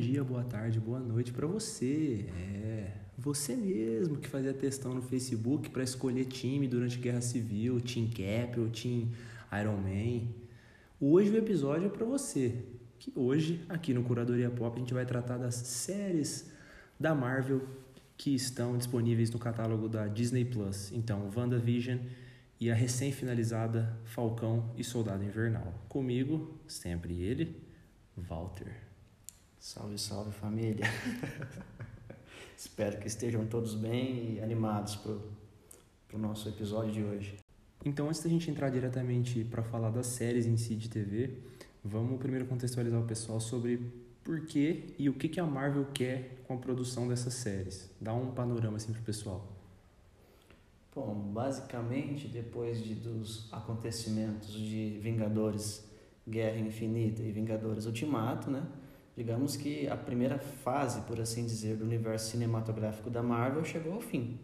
dia, boa tarde, boa noite para você. É, você mesmo que fazia testão no Facebook para escolher time durante a Guerra Civil, Team Cap ou Team Iron Man. Hoje o episódio é para você. Que hoje, aqui no Curadoria Pop, a gente vai tratar das séries da Marvel que estão disponíveis no catálogo da Disney Plus. Então, WandaVision e a recém-finalizada Falcão e Soldado Invernal. Comigo, sempre ele, Walter. Salve, salve família. Espero que estejam todos bem e animados para o nosso episódio de hoje. Então, antes da gente entrar diretamente para falar das séries em si de TV, vamos primeiro contextualizar o pessoal sobre por que e o que, que a Marvel quer com a produção dessas séries. Dá um panorama assim para o pessoal. Bom, basicamente, depois de, dos acontecimentos de Vingadores Guerra Infinita e Vingadores Ultimato, né? Digamos que a primeira fase, por assim dizer, do universo cinematográfico da Marvel chegou ao fim.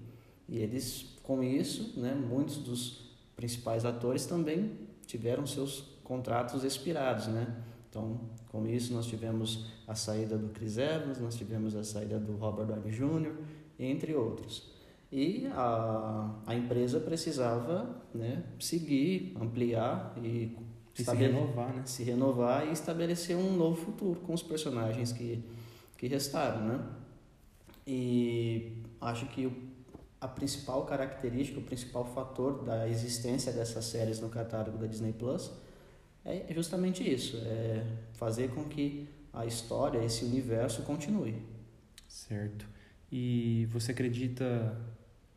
E eles, com isso, né, muitos dos principais atores também tiveram seus contratos expirados, né? Então, com isso, nós tivemos a saída do Chris Evans, nós tivemos a saída do Robert Downey Jr., entre outros. E a, a empresa precisava né, seguir, ampliar e e se renovar, né? Se renovar e estabelecer um novo futuro com os personagens que, que restaram, né? E acho que a principal característica, o principal fator da existência dessas séries no catálogo da Disney Plus é justamente isso, é fazer com que a história, esse universo continue. Certo. E você acredita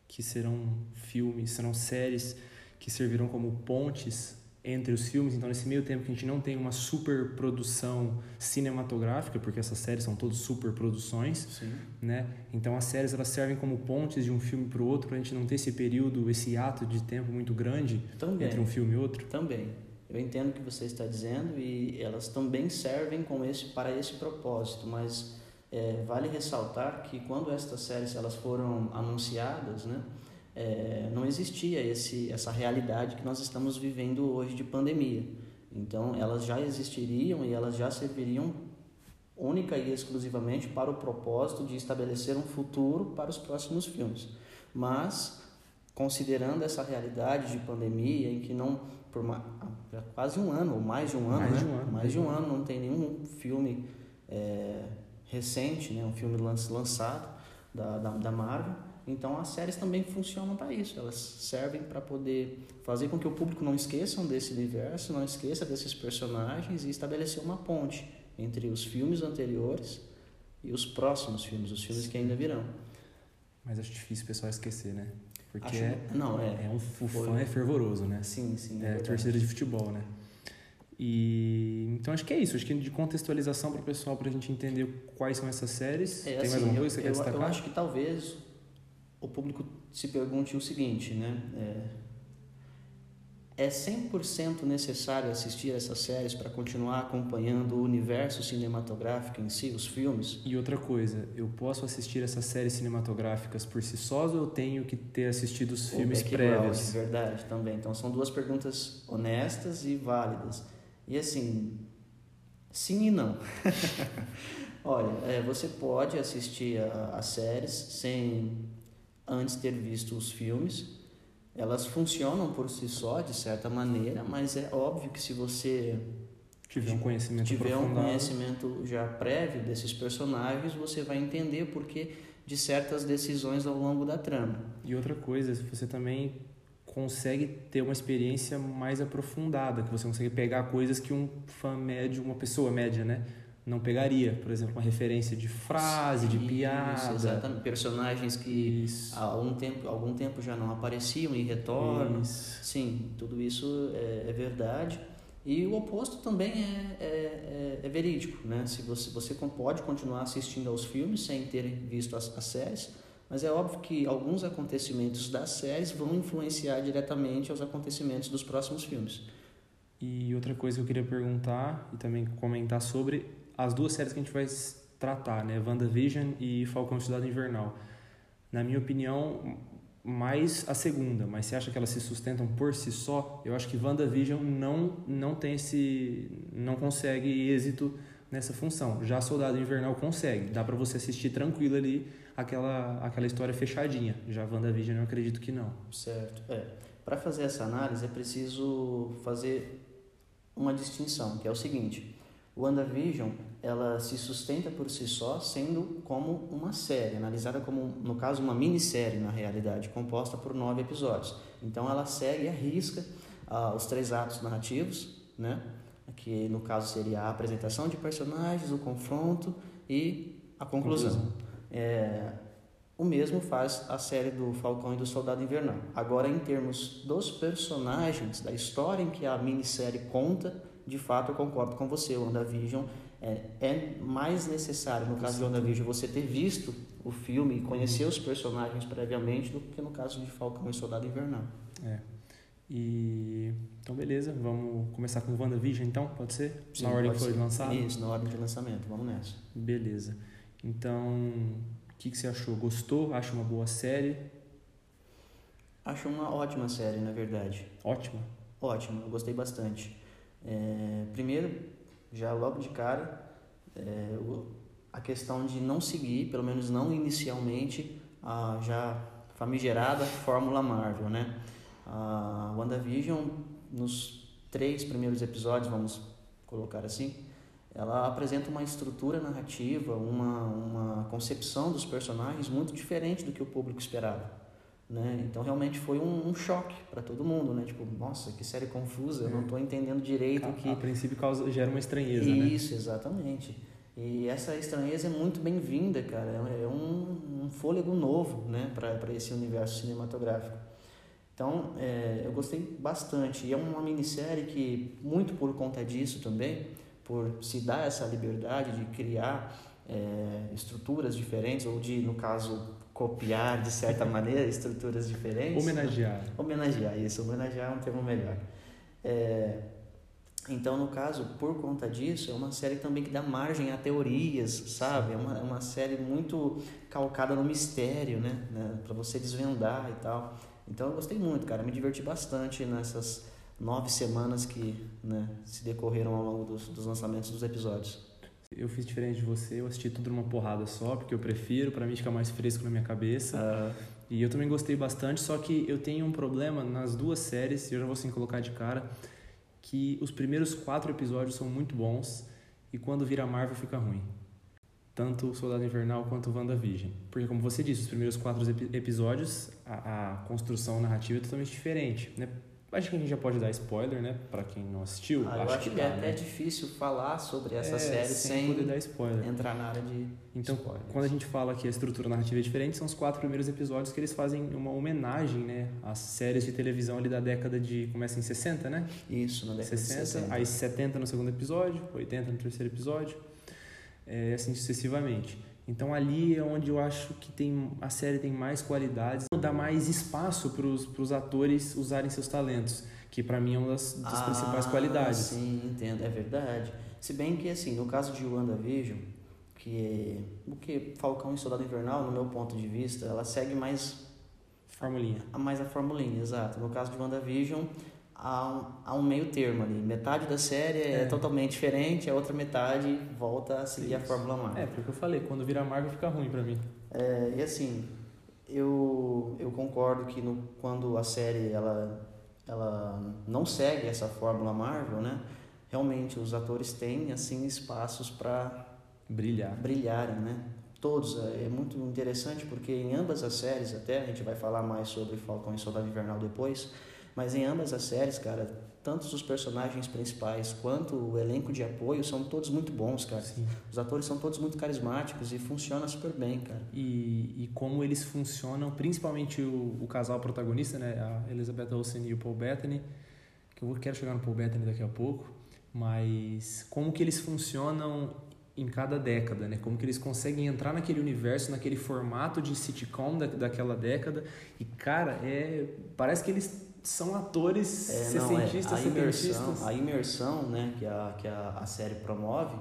que serão filmes, serão séries que servirão como pontes entre os filmes, então nesse meio tempo que a gente não tem uma super produção cinematográfica, porque essas séries são todas super produções, né? Então as séries elas servem como pontes de um filme para o outro, para a gente não ter esse período, esse ato de tempo muito grande também, entre um filme e outro. Também. Eu entendo o que você está dizendo e elas também servem com esse para esse propósito, mas é, vale ressaltar que quando estas séries elas foram anunciadas, né? É, não existia esse, essa realidade que nós estamos vivendo hoje de pandemia. Então, elas já existiriam e elas já serviriam única e exclusivamente para o propósito de estabelecer um futuro para os próximos filmes. Mas, considerando essa realidade de pandemia, em que não, por uma, quase um ano, ou mais de um ano, mais né? de um ano, mais de um ano, não tem nenhum filme é, recente, né? um filme lançado da, da, da Marvel, então as séries também funcionam para isso, elas servem para poder fazer com que o público não esqueça desse universo, não esqueça desses personagens e estabelecer uma ponte entre os filmes anteriores e os próximos filmes, os filmes Sim. que ainda virão. Mas acho difícil o pessoal esquecer, né? Porque acho, é, não, é, é um o fã é fervoroso, né? Sim, sim. É, é torcida de futebol, né? E então acho que é isso, acho que de contextualização para o pessoal para a gente entender quais são essas séries. É, Tem assim, mais alguma coisa que você eu, quer destacar? Eu acho que talvez o público se pergunte o seguinte, né? É, é 100% necessário assistir essas séries para continuar acompanhando o universo cinematográfico em si, os filmes? E outra coisa, eu posso assistir essas séries cinematográficas por si sós ou eu tenho que ter assistido os filmes prévios? Verdade, também. Então são duas perguntas honestas e válidas. E assim, sim e não. Olha, é, você pode assistir as séries sem antes ter visto os filmes. Elas funcionam por si só, de certa maneira, mas é óbvio que se você tiver um conhecimento tiver um conhecimento já prévio desses personagens, você vai entender por que de certas decisões ao longo da trama. E outra coisa, você também consegue ter uma experiência mais aprofundada, que você consegue pegar coisas que um fã médio, uma pessoa média, né, não pegaria, por exemplo, uma referência de frase, de piada. Isso, exatamente. Personagens que há algum tempo, algum tempo já não apareciam e retornam. Isso. Sim, tudo isso é, é, verdade. E o oposto também é, é, é, é, verídico, né? Se você, você pode continuar assistindo aos filmes sem ter visto as, as séries, mas é óbvio que alguns acontecimentos das séries vão influenciar diretamente aos acontecimentos dos próximos filmes. E outra coisa que eu queria perguntar e também comentar sobre as duas séries que a gente vai tratar, né? WandaVision e Falcão Cidade Invernal. Na minha opinião, mais a segunda, mas você acha que elas se sustentam por si só? Eu acho que WandaVision não não tem esse não consegue êxito nessa função. Já Soldado Invernal consegue, dá para você assistir tranquilo ali aquela, aquela história fechadinha. Já WandaVision eu acredito que não. Certo. É. Para fazer essa análise é preciso fazer uma distinção, que é o seguinte: o WandaVision ela se sustenta por si só, sendo como uma série, analisada como, no caso, uma minissérie na realidade, composta por nove episódios. Então ela segue a risca ah, os três atos narrativos, né? que no caso seria a apresentação de personagens, o confronto e a conclusão. conclusão. É, o mesmo faz a série do Falcão e do Soldado Invernal. Agora, em termos dos personagens, da história em que a minissérie conta, de fato eu concordo com você. O WandaVision é, é mais necessário, no caso de WandaVision, você ter visto o filme e conhecer uhum. os personagens previamente do que no caso de Falcão e Soldado Invernal. É. E então beleza, vamos começar com WandaVision então, pode ser? Sim, na ordem que foi lançado? Isso, na ordem de lançamento, vamos nessa. Beleza. Então, o que, que você achou? Gostou? Acha uma boa série? Acho uma ótima série, na verdade. Ótima? Ótima, eu gostei bastante. É, primeiro, já logo de cara, é, a questão de não seguir, pelo menos não inicialmente, a já famigerada Fórmula Marvel, né? A WandaVision, nos três primeiros episódios, vamos colocar assim, ela apresenta uma estrutura narrativa, uma, uma concepção dos personagens muito diferente do que o público esperava. Né? Então realmente foi um, um choque para todo mundo, né? Tipo, nossa, que série confusa, eu não estou entendendo direito a, que. A princípio causa, gera uma estranheza, Isso, né? Isso, exatamente. E essa estranheza é muito bem-vinda, cara. É um, um fôlego novo, né, para esse universo cinematográfico. Então, é, eu gostei bastante. E é uma minissérie que, muito por conta disso também, por se dar essa liberdade de criar é, estruturas diferentes, ou de, no caso, copiar de certa maneira estruturas diferentes. Homenagear. Né? Homenagear, isso. Homenagear é um termo melhor. É, então, no caso, por conta disso, é uma série também que dá margem a teorias, sabe? É uma, é uma série muito calcada no mistério, né? né? Para você desvendar e tal. Então eu gostei muito, cara. Me diverti bastante nessas nove semanas que né, se decorreram ao longo dos, dos lançamentos dos episódios. Eu fiz diferente de você, eu assisti tudo numa porrada só, porque eu prefiro, para mim fica mais fresco na minha cabeça. Uh... E eu também gostei bastante, só que eu tenho um problema nas duas séries, e eu já vou assim colocar de cara, que os primeiros quatro episódios são muito bons e quando vira Marvel fica ruim tanto o Soldado Invernal quanto o WandaVision. Porque, como você disse, os primeiros quatro episódios, a, a, construção narrativa é totalmente diferente, né? Acho que a gente já pode dar spoiler, né? Pra quem não assistiu. Ah, acho, acho que, que, é até né? difícil falar sobre essa é, série sem, poder dar spoiler. entrar na área de Então, spoilers. quando a gente fala que a estrutura narrativa é diferente, são os quatro primeiros episódios que eles fazem uma homenagem, né? Às séries de televisão ali da década de... Começa em 60, né? Isso, na década 60, de 60. Aí 70 no segundo episódio, 80 no terceiro episódio é, assim sucessivamente. Então ali é onde eu acho que tem a série tem mais qualidades, dá mais espaço para os atores usarem seus talentos, que para mim é uma das, das ah, principais qualidades. Sim, entendo, é verdade. Se bem que assim, no caso de WandaVision, que é, o que Falcão e Soldado Invernal, no meu ponto de vista, ela segue mais formulinha. A, mais a formulinha, exato. No caso de WandaVision, há um, há um meio termo ali. Metade da série é, é, totalmente diferente, a outra metade volta a seguir Isso. a Fórmula Marvel. É, porque eu falei, quando vira Marvel fica ruim para mim. É, e assim, eu, eu concordo que no, quando a série ela, ela não segue essa Fórmula Marvel, né? Realmente os atores têm assim espaços para brilhar. Brilharem, né? Todos, é, é muito interessante porque em ambas as séries, até a gente vai falar mais sobre Falcão e Soldado Invernal depois, mas em ambas as séries, cara, tanto os personagens principais quanto o elenco de apoio são todos muito bons, cara. Sim. Os atores são todos muito carismáticos e funciona super bem, cara. E, e como eles funcionam, principalmente o, o casal protagonista, né, a Elizabeth Olsen e o Paul Bettany, que eu quero chegar no Paul Bettany daqui a pouco, mas como que eles funcionam em cada década, né? Como que eles conseguem entrar naquele universo, naquele formato de sitcom da, daquela década e cara, é parece que eles são atores é, sessentistas, é, a imersão, a imersão, né, que a, que a, a série promove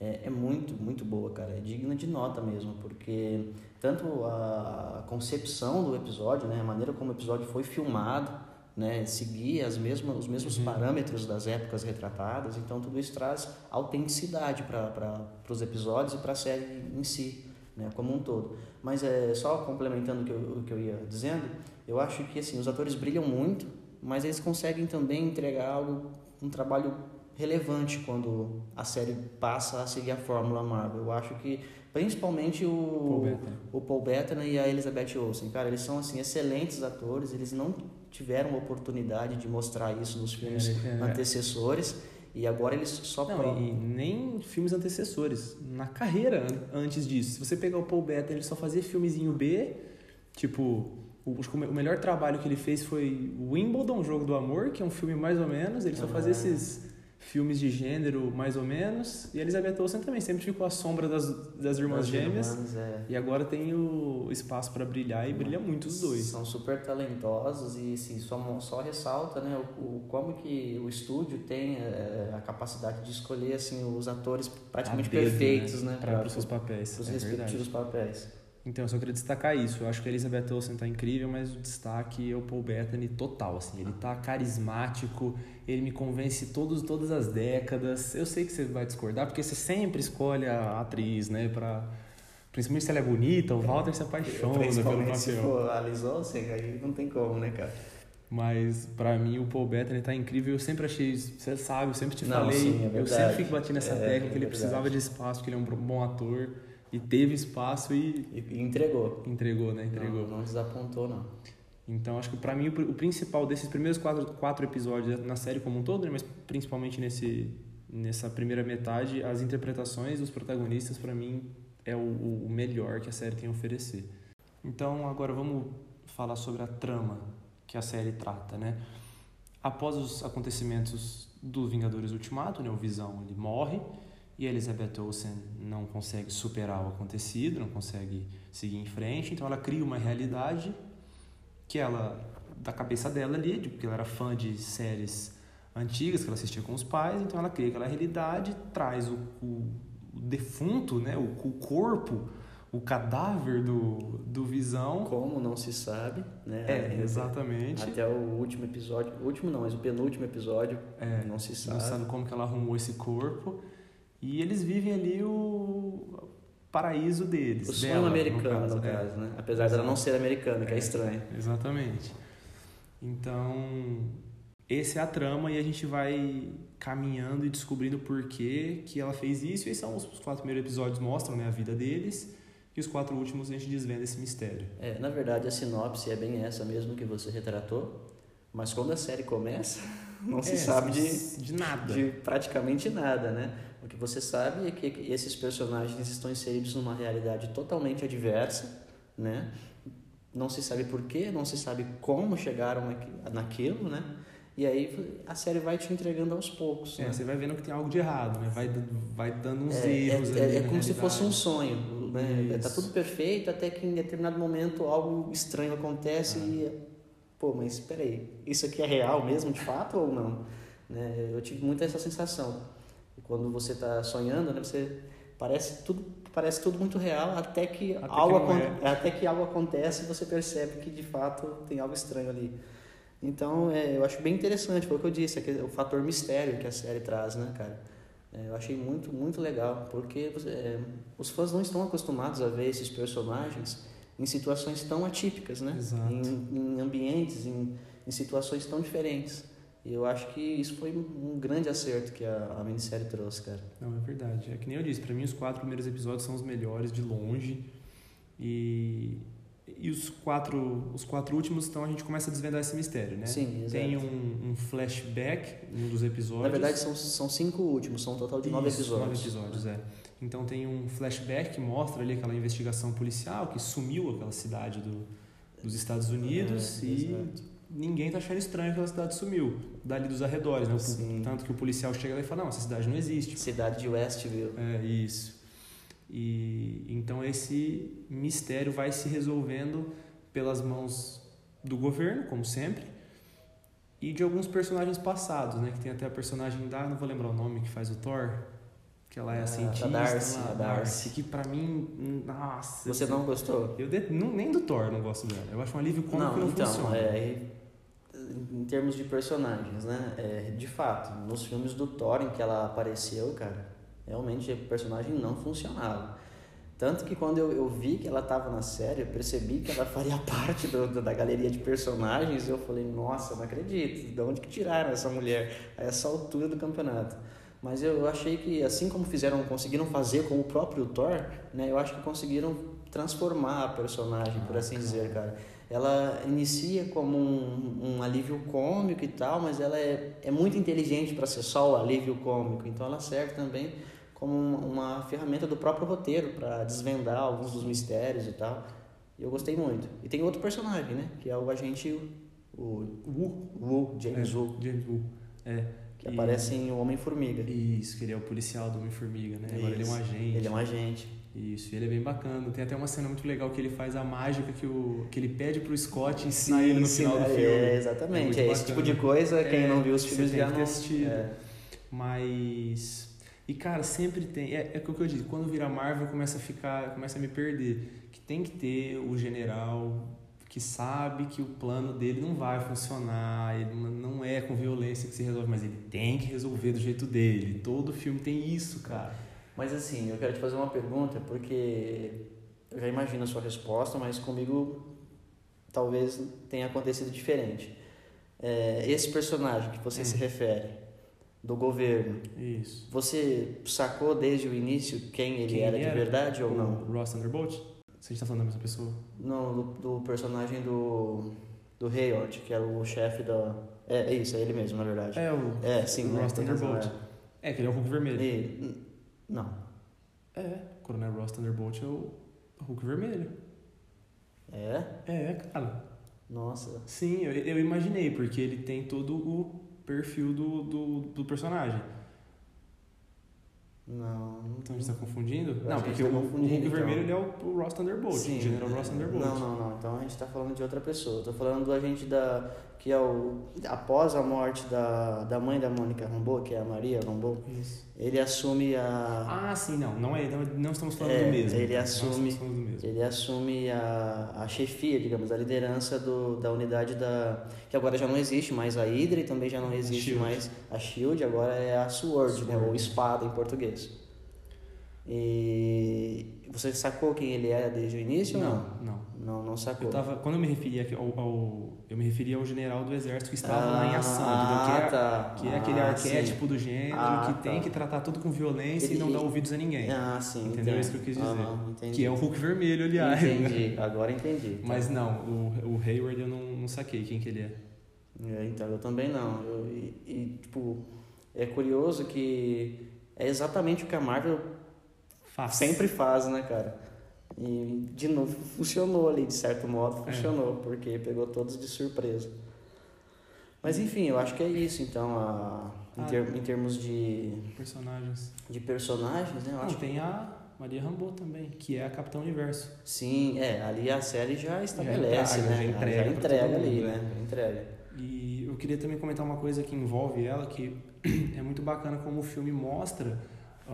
é, é, muito, muito boa, cara. É digna de nota mesmo, porque tanto a concepção do episódio, né, a maneira como o episódio foi filmado, né, seguir as mesmas, os mesmos Uhum. parâmetros das épocas retratadas, então tudo isso traz autenticidade para os episódios e para a série em si, né, como um todo. Mas é só complementando o que, eu, o que eu ia dizendo, eu acho que assim, os atores brilham muito, mas eles conseguem também entregar algo, um trabalho relevante quando a série passa a seguir a fórmula Marvel. Eu acho que principalmente o Paul Bettany. o Paul Bettany e a Elizabeth Olsen, cara, eles são assim excelentes atores, eles não tiveram oportunidade de mostrar isso nos filmes É, é. antecessores e agora eles só Não, pro- e nem filmes antecessores. Na carreira an- antes disso. Se você pegar o Paul Bettany, ele só fazia filmezinho B. Tipo, o, o me- o melhor trabalho que ele fez foi o Wimbledon, Jogo do Amor, que é um filme mais ou menos. Ele só Ah. fazia esses filmes de gênero mais ou menos. E a Elizabeth Olsen também sempre ficou à sombra das, das irmãs das gêmeas. irmãs, é. E agora tem o espaço para brilhar e brilha muito os dois. São super talentosos e assim, só, só ressalta né, o, o- como que o estúdio tem é, a capacidade de escolher assim, os atores praticamente dedo, perfeitos né, Para os seus papéis. os é verdade. respectivos papéis. Então, eu só queria destacar isso. Eu acho que a Elizabeth Olsen tá incrível, mas o destaque é o Paul Bettany total, assim. Ele tá carismático, ele me convence todos, todas as décadas. Eu sei que você vai discordar, porque você sempre escolhe a atriz, né, pra... Principalmente se ela é bonita, o Walter se apaixona pelo Principalmente se papel. for a Liz Olsen, aí não tem como, né, cara? Mas pra mim o Paul Bettany tá incrível. Eu sempre achei, você sabe, eu sempre te Não, falei, sim, é eu sempre fico batendo nessa É, tecla é que ele precisava de espaço, que ele é um bom ator e teve espaço e E, entregou. entregou, né? Entregou. Não, não desapontou, não. Então, acho que pra mim o principal desses primeiros quatro, quatro episódios na série como um todo, né, mas principalmente nesse, nessa primeira metade, as interpretações dos protagonistas, pra mim, é o, o melhor que a série tem a oferecer. Então, agora vamos falar sobre a trama que a série trata, né? Após os acontecimentos do Vingadores Ultimato, né, o Visão ele morre e a Elizabeth Olsen não consegue superar o acontecido, não consegue seguir em frente, então ela cria uma realidade que ela, da cabeça dela ali, porque ela era fã de séries antigas que ela assistia com os pais, então ela cria aquela realidade, traz o, o, o defunto, né, o, o corpo, o cadáver do, do Visão. Como não se sabe, né? É, exatamente. Até o último episódio, o último não, mas o penúltimo episódio, É, não se não sabe. sabe como que ela arrumou esse corpo. E eles vivem ali o paraíso deles. O sonho dela, americano, no é. caso, né? Apesar dela não ser americana, que é, É. estranho. Exatamente. Então, essa é a trama e a gente vai caminhando e descobrindo por que que ela fez isso. E são os os quatro primeiros episódios mostram né, a vida deles. E os quatro últimos a gente desvenda esse mistério. É, na verdade, a sinopse é bem essa mesmo que você retratou, mas quando a série começa, não se É, sabe de, de nada. de praticamente nada, né? O que você sabe é que esses personagens estão inseridos numa realidade totalmente adversa, né? Não se sabe porquê, não se sabe como chegaram aqui- naquilo, né? E aí a série vai te entregando aos poucos. É, né? você vai vendo que tem algo de errado, né? Vai, dando- vai dando uns É, erros é, ali é na como se fosse um sonho, né? Isso. Tá tudo perfeito até que em determinado momento algo estranho acontece Ah. e pô, mas espera aí, isso aqui é real mesmo de fato ou não? Né? Eu tive muito essa sensação. E quando você está sonhando, né, você parece tudo parece tudo muito real até que Até que algo não acon- até que algo acontece e você percebe que de fato tem algo estranho ali. Então, é, eu acho bem interessante, foi o que eu disse, aquele- o fator mistério que a série traz, né, cara? É, eu achei muito, muito legal, porque é, os fãs não estão acostumados a ver esses personagens em situações tão atípicas, né? Exato. Em, em ambientes, em, em situações tão diferentes. E eu acho que isso foi um grande acerto que a, a minissérie trouxe, cara. Não, é verdade. É que nem eu disse, pra mim os quatro primeiros episódios são os melhores de longe. E, e os, quatro, os quatro últimos, então a gente começa a desvendar esse mistério, né? Sim, exato. Tem um, um flashback um dos episódios. Na verdade, são, são cinco últimos, são um total de nove Isso, episódios. Nove episódios, é. Então tem um flashback que mostra ali aquela investigação policial que sumiu aquela cidade do, dos Estados Unidos É, e exato. Ninguém tá achando estranho que aquela cidade sumiu, dali dos arredores, né? Sim. Tanto que o policial chega lá e fala, não, essa cidade não existe. Cidade de Westville. É, isso. E então esse mistério vai se resolvendo pelas mãos do governo, como sempre, e de alguns personagens passados, né? Que tem até a personagem da, não vou lembrar o nome, que faz o Thor, que ela é Ah, a cientista, a Darcy, a Darcy. que pra mim, nossa. Você não gostou? Eu de- não, nem do Thor não gosto dela. Eu acho um alívio cômico que não então, funciona. é, em termos de personagens, né? É, de fato, nos filmes do Thor em que ela apareceu, cara, realmente o personagem não funcionava. Tanto que quando eu, eu vi que ela estava na série, eu percebi que ela faria parte do, do, da galeria de personagens e eu falei, nossa, não acredito, de onde que tiraram essa mulher a essa altura do campeonato? Mas eu achei que, assim como fizeram, conseguiram fazer com o próprio Thor, né, eu acho que conseguiram transformar a personagem, por assim dizer, cara. Ela inicia como um, um alívio cômico e tal, mas ela é, é muito inteligente para ser só o alívio cômico, então ela serve também como uma ferramenta do próprio roteiro para desvendar alguns dos mistérios e tal. E eu gostei muito. E tem outro personagem, né? Que é o agente o Wu, Wu James é, Wu. James Wu. É. Que e... aparece em O Homem-Formiga. Isso, que ele é o policial do Homem-Formiga, né? Isso. Agora ele é um agente. Ele é um agente. Isso, ele é bem bacana. Tem até uma cena muito legal que ele faz a mágica que, o, que ele pede pro Scott ensinar ele no final do é, filme. É, exatamente. É, é esse tipo de coisa, quem é, não viu os filmes já não... É. Mas e, cara, sempre tem. É, é o que eu disse, quando vira Marvel começa a ficar. começa a me perder. Que tem que ter o general que sabe que o plano dele não vai funcionar, ele não é com violência que se resolve, mas ele tem que resolver do jeito dele. Todo filme tem isso, cara. Mas assim, eu quero te fazer uma pergunta, porque eu já imagino a sua resposta, mas comigo talvez tenha acontecido diferente. É, esse personagem que você hum. se refere, do governo. Isso. Você sacou desde o início quem ele quem era, era de verdade ou não? Ross Thunderbolt? Você está falando da mesma pessoa? Não, do, do personagem do do Hayward, que era o chefe da é, é isso, é ele mesmo, na verdade. É o É, sim, o Ross Thunderbolt. É. é, que ele é o Hulk vermelho. E, não. É, Coronel Ross Thunderbolt é o Hulk vermelho. É? É, cara. Nossa. Sim, eu, eu imaginei, porque ele tem todo o perfil do, do, do personagem. Não. Então a gente tá confundindo? Não, porque tá o, o Hulk então. vermelho ele é o, o Ross Thunderbolt, Sim, o General Ross Thunderbolt. Não, não, não. Então a gente tá falando de outra pessoa. Eu tô falando do agente da. Que é o. após a morte da, da mãe da Mônica Rambeau, que é a Maria Rambeau, Isso. ele assume a. Ah, sim, não. Não, é, não, não estamos falando é, do mesmo. Ele assume. Ele assume a, a chefia, digamos, a liderança do, da unidade da. que agora já não existe mais a Hydra e também já não existe a mais a Shield, agora é a Sword, Sword. Né, ou espada em português. E você sacou quem ele era desde o início não, não? Não, não, não sacou. Eu tava, quando eu me referia ao, ao, eu me referia ao general do exército que estava ah, lá em ação, ah, que, é, tá. que é aquele ah, arquétipo sim. do gênero ah, que tá. tem que tratar tudo com violência ele, e não dar ouvidos a ninguém. Ah, sim. Entendeu Entendi. isso que eu quis dizer? Que é o Hulk vermelho, aliás. Entendi, agora entendi. Tá. Mas não, o, o Hayward eu não, não saquei quem que ele é. é então, eu também não. Eu, e, e, tipo, é curioso que é exatamente o que a Marvel Faz. sempre faz, né, cara? E de novo funcionou ali, de certo modo, funcionou, é. porque pegou todos de surpresa. Mas enfim, eu acho que é isso, então, a, em, ah, ter, em termos de. Personagens. De personagens, né? Eu Não, acho tem que... a Maria Rambo também, que é a Capitão Universo. Sim, é, ali a série já estabelece, já né? Já entrega, já entrega ali, né? Já entrega. E eu queria também comentar uma coisa que envolve ela, que é muito bacana como o filme mostra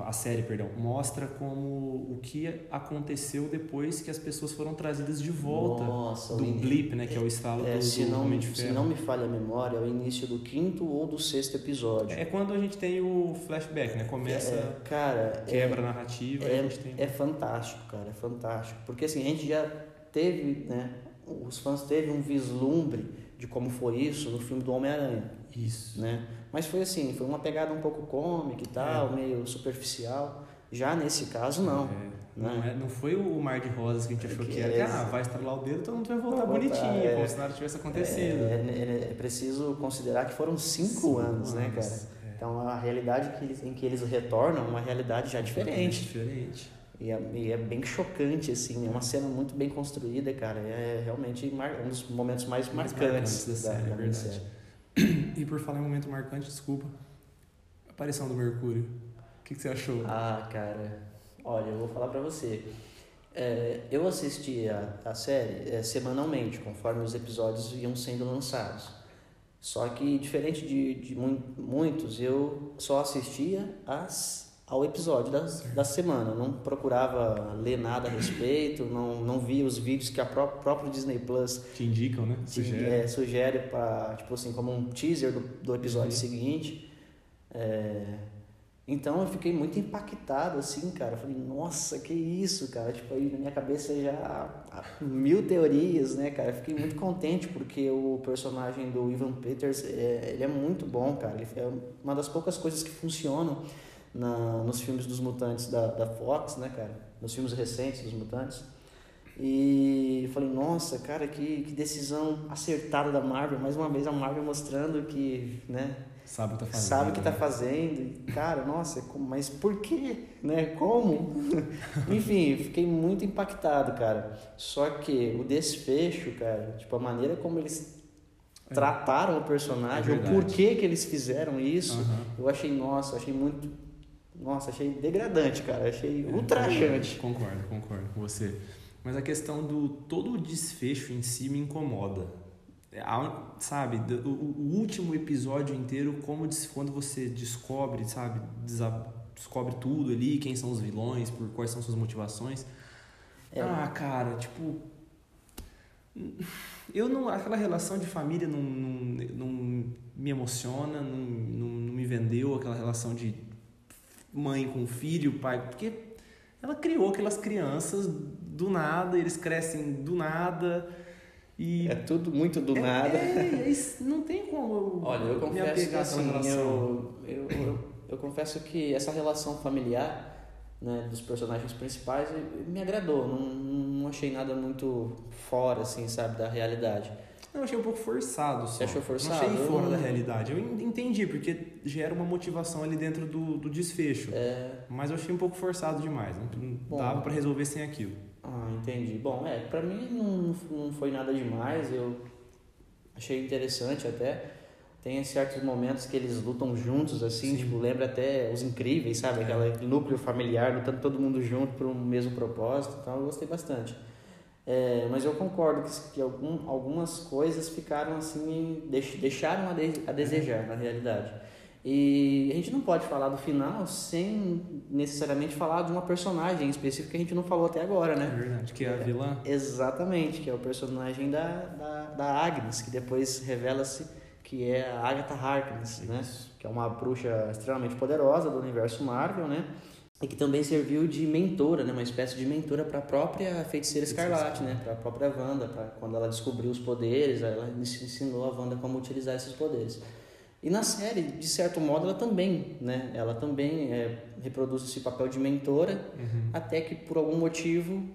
a série, perdão, mostra como o que aconteceu depois que as pessoas foram trazidas de volta Nossa, do blip, né, que é o estalo é, do, se não, Homem de Ferro. Se não me falha a memória, é o início do quinto ou do sexto episódio. É quando a gente tem o flashback, né? Começa, é, cara, quebra é, a narrativa é, a tem... é fantástico, cara, é fantástico. Porque assim, a gente já teve, né, os fãs teve um vislumbre de como foi isso no filme do Homem-Aranha. Isso. Né? Mas foi assim, foi uma pegada um pouco cômica e tal, é. meio superficial. Já nesse caso, não. É. Né? Não, é, não foi o mar de rosas que a gente achou que, era. Ah, vai estralar o dedo, todo mundo vai voltar vai bonitinho, voltar, é, como se nada tivesse acontecido. É, é, é, preciso considerar que foram cinco, cinco anos, anos, né, cara? Então a realidade que eles, em que eles retornam é uma realidade já diferente. diferente. E é, e é, bem chocante, assim, é uma cena muito bem construída, cara. É realmente um dos momentos mais, mais marcantes, marcantes da, série, da, da série. E por falar em momento marcante, desculpa. Aparição do Mercúrio. O que, que você achou? Ah, cara. Olha, eu vou falar pra você. É, eu assisti a, série é, semanalmente, conforme os episódios iam sendo lançados. Só que, diferente de, de mu muitos, eu só assistia as ao episódio da, da semana. Não procurava ler nada a respeito, não, não via os vídeos que a pró próprio Disney Plus te indicam, né? Sugere, é, sugere para tipo assim como um teaser do, do episódio uhum. seguinte. É, então eu fiquei muito impactado, assim, cara. Eu falei, nossa, que isso, cara. Tipo, aí na minha cabeça já mil teorias, né, cara. Eu fiquei muito contente porque o personagem do Ivan Peters, é, ele é muito bom, cara. Ele é uma das poucas coisas que funcionam na, nos filmes dos mutantes da, da Fox, né, cara? Nos filmes recentes dos mutantes. E eu falei, nossa, cara, que, que decisão acertada da Marvel. Mais uma vez a Marvel mostrando que, né, Sabe o que tá fazendo. Sabe o que tá né? fazendo. Cara, nossa, mas por quê? Né? Como? Enfim, fiquei muito impactado, cara. Só que o desfecho, cara, tipo, a maneira como eles é. trataram o personagem, é o porquê que eles fizeram isso, uhum. eu achei, nossa, achei muito. Nossa, achei degradante, cara. Achei é, ultrajante. Concordo, concordo com você. Mas a questão do todo o desfecho em si me incomoda sabe, o, o, último episódio inteiro, como quando você descobre, sabe, descobre tudo ali, quem são os vilões, por quais são suas motivações. É. Ah, cara, tipo, eu não, aquela relação de família não, não, não me emociona, não, não, não me vendeu aquela relação de mãe com filho, pai, porque ela criou aquelas crianças do nada, eles crescem do nada e é tudo muito do é, nada. É, é, não tem como Olha, eu confesso que assim, eu, eu, eu, eu, confesso que essa relação familiar né, dos personagens principais me agradou. Não, não achei nada muito fora, assim, sabe, da realidade. Eu achei um pouco forçado. Só. Você achou forçado? Não achei fora da realidade. Eu entendi, porque gera uma motivação ali dentro do, do desfecho. É... Mas eu achei um pouco forçado demais. Não Bom, dava para resolver sem aquilo. Ah, entendi. Bom, é, pra mim não, não foi nada demais, eu achei interessante até. Tem certos momentos que eles lutam juntos, assim, Sim. tipo, lembra até os incríveis, sabe? É. Aquele núcleo familiar, lutando todo mundo junto por um mesmo propósito então eu gostei bastante. É, mas eu concordo que, que algum, algumas coisas ficaram assim, deixaram a, de, a desejar, na realidade. E a gente não pode falar do final sem necessariamente falar de uma personagem específica que a gente não falou até agora, né? É verdade, que é a vilã. Exatamente, que é o personagem da, da, da Agnes, que depois revela-se que é a Agatha Harkness, né? Que é uma bruxa extremamente poderosa do universo Marvel, né? E que também serviu de mentora, né? Uma espécie de mentora para a própria Feiticeira Escarlate, né? Para a própria Wanda, pra quando ela descobriu os poderes, ela ensinou a Wanda como utilizar esses poderes. E na série, de certo modo, ela também, né? Ela também é, reproduz esse papel de mentora, uhum. até que por algum motivo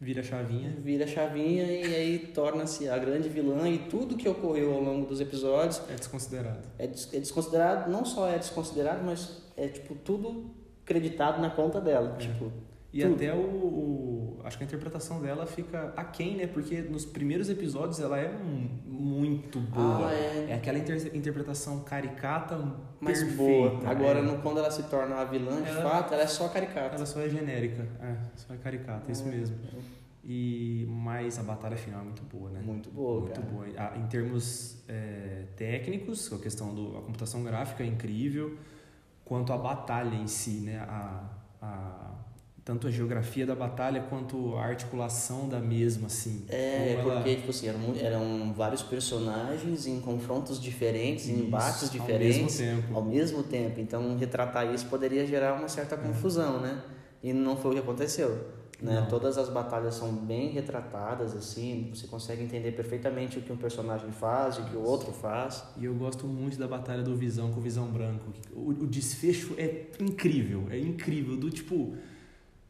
vira chavinha, vira chavinha e aí torna-se a grande vilã e tudo que ocorreu ao longo dos episódios é desconsiderado. É, des é desconsiderado, não só é desconsiderado, mas é tipo tudo creditado na conta dela, é. tipo e Tudo. até o, o, Acho que a interpretação dela fica aquém, né? Porque nos primeiros episódios ela é muito boa. Ah, é. é aquela inter, interpretação caricata, mas perfeita, boa. Agora, é. no, quando ela se torna a vilã, de ela, fato, ela é só caricata. Ela só é genérica. É, só é caricata, é isso mesmo. E, mas a batalha final é muito boa, né? Muito boa, Muito cara. boa. Em termos é, técnicos, a questão da computação gráfica é incrível, quanto a batalha em si, né? A, a tanto a geografia da batalha quanto a articulação da mesma, assim. É, porque, tipo assim, eram, eram vários personagens em confrontos diferentes, isso, em embates diferentes. Ao mesmo tempo. Ao mesmo tempo. Então, retratar isso poderia gerar uma certa é. confusão, né? E não foi o que aconteceu. Né? Todas as batalhas são bem retratadas, assim, você consegue entender perfeitamente o que um personagem faz, o que o outro faz. E eu gosto muito da batalha do Visão com o Visão Branco. O, o desfecho é incrível, é incrível, do tipo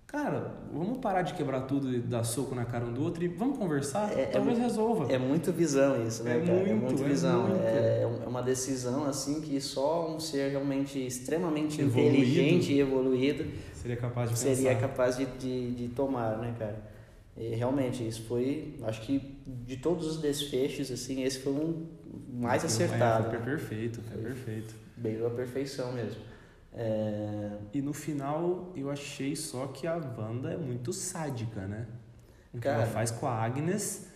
Cara, vamos parar de quebrar tudo e dar soco na cara um do outro e vamos conversar? É, é Talvez é, resolva. É muito visão isso, né, é cara? Muito, é muito é visão. Muito. É, é, uma decisão, assim, que só um ser realmente extremamente evoluído. inteligente e evoluído seria capaz de seria pensar. capaz de, de, de tomar, né, cara? E realmente, isso foi, acho que de todos os desfechos, assim, esse foi um mais acertado. Foi perfeito, foi perfeito. Bem a perfeição mesmo. É... E no final eu achei só que a Wanda é muito sádica, né? O que Cara, ela faz com a Agnes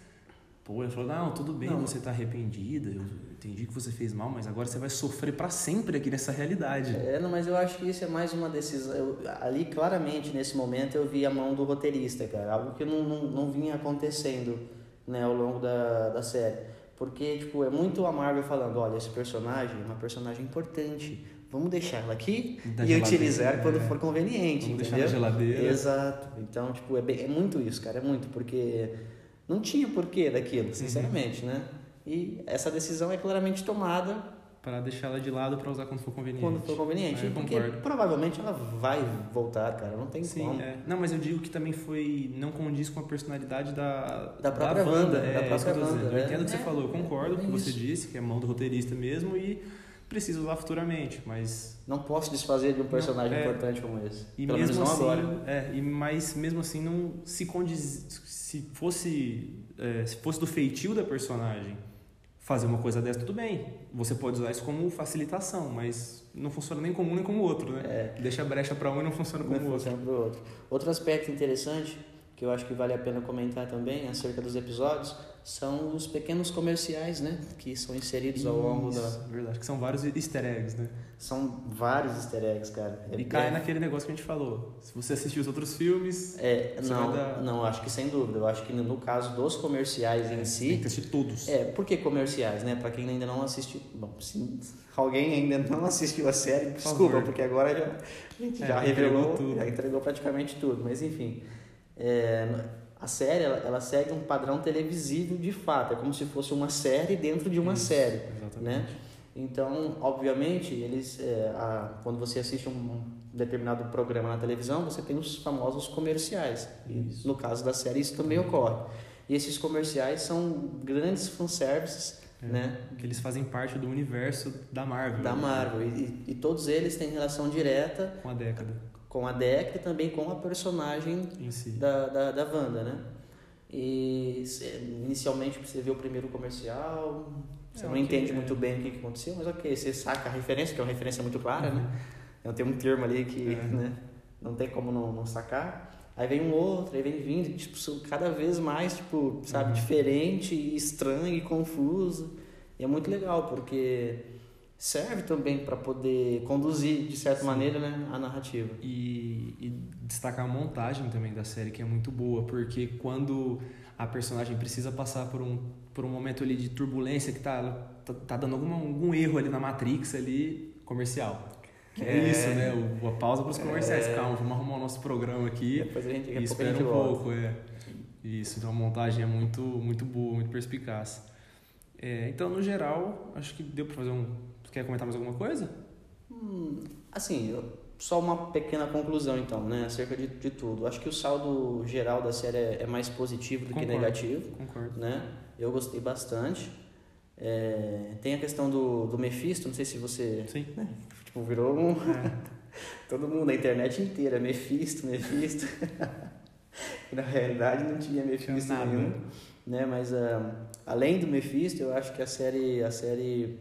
Pô, ele falou, não, tudo bem, Não. você tá arrependida, eu entendi que você fez mal, mas agora você vai sofrer pra sempre aqui nessa realidade. É, não, mas eu acho que isso é mais uma decisão. eu- ali, claramente, nesse momento, eu vi a mão do roteirista, cara. Algo que não, não, não vinha acontecendo né, ao longo da, da série. Porque, tipo, é muito a Marvel falando: olha, esse personagem é uma personagem importante. Vamos deixar ela aqui Da e utilizar quando é. for conveniente. Vamos deixar entendeu? na geladeira. Exato. Então, tipo, é, bem- é muito isso, cara. É muito, porque não tinha porquê Uhum. daquilo, sinceramente, né? E essa decisão é claramente tomada Pra deixar ela de lado pra usar quando for conveniente. quando for conveniente. É, eu porque concordo. provavelmente ela vai voltar, cara. Não tem Sim, como. é. Não, mas eu digo que também foi. Não condiz com a personalidade da. Da própria É, da é que eu tô própria. Wanda, Eu é. entendo o que você É, falou, eu concordo com o que você disse, que é mão do roteirista mesmo e precisa usar futuramente, mas. Não posso desfazer de um personagem é. importante como esse. E Pelo mesmo menos assim. não agora. É, e, mas mesmo assim não se condiz. Se fosse. é, se fosse do feitio da personagem fazer uma coisa dessa, tudo bem. Você pode usar isso como facilitação, mas não funciona nem como um nem como o outro, né? É. Deixa a brecha para um e não funciona como o outro. funciona outro. Outro aspecto interessante que eu acho que vale a pena comentar também acerca dos episódios são os pequenos comerciais, né? Que são inseridos ao longo da. Verdade, que são vários easter eggs, né? São vários easter eggs, cara. É E cai bem- naquele negócio que a gente falou. Se você assistir os outros filmes, É, não, dar- não, acho que sem dúvida. Eu acho que no caso dos comerciais em tem si, que assistir todos. É, por que comerciais, né? Pra quem ainda não assistiu. Bom, se alguém ainda não assistiu a série, desculpa, porque agora já, a gente É, já revelou, entregou já entregou praticamente tudo. Mas enfim, é, a série ela, ela segue um padrão televisivo de fato. É como se fosse uma série dentro de uma Isso, série, Exatamente. né? Então, obviamente, eles, é, a- quando você assiste um determinado programa na televisão, você tem os famosos comerciais. E Isso. no caso da série, isso também ocorre. E esses comerciais são grandes fanservices, É. né? Que eles fazem parte do universo da Marvel. Da né? Marvel. E- e todos eles têm relação direta Com a década com a Deca e também com a personagem em si. da, da, da Wanda, né? E inicialmente você vê o primeiro comercial, você É, não ok, entende é. muito bem o que que aconteceu, mas ok, você saca a referência, que é uma referência muito clara, né? Uhum. Não tem um termo ali que É. né, não tem como não, não sacar. Aí vem um outro, aí vem vindo, tipo, cada vez mais, tipo, sabe, Uhum. diferente, estranho e confuso. E é muito legal, porque serve também para poder conduzir, de certa Sim. maneira, né, a narrativa. E, e destacar a montagem também da série, que é muito boa, porque quando a personagem precisa passar por um, por um momento ali de turbulência, que tá, tá, tá dando alguma, algum erro ali na Matrix ali, comercial. Que é, É. isso, né? O, a pausa para os comerciais. É. Calma, vamos arrumar o nosso programa aqui. Depois a gente, E espera um volta. pouco, é. Isso, então a montagem é muito, muito boa, muito perspicaz. É, então, no geral, acho que deu pra fazer um. Quer comentar mais alguma coisa? Hum, assim, eu- só uma pequena conclusão então, né, acerca de, de tudo. Acho que o saldo geral da série é, é mais positivo do que Concordo. negativo. Concordo. né? Eu gostei bastante. É, tem a questão do, do Mephisto, não sei se você. Sim. né, tipo, virou um. É. Todo mundo, a internet inteira, Mephisto, Mephisto. Na realidade não tinha Mephisto nenhum. Né? Mas ah, além do Mephisto, eu acho que a série, a série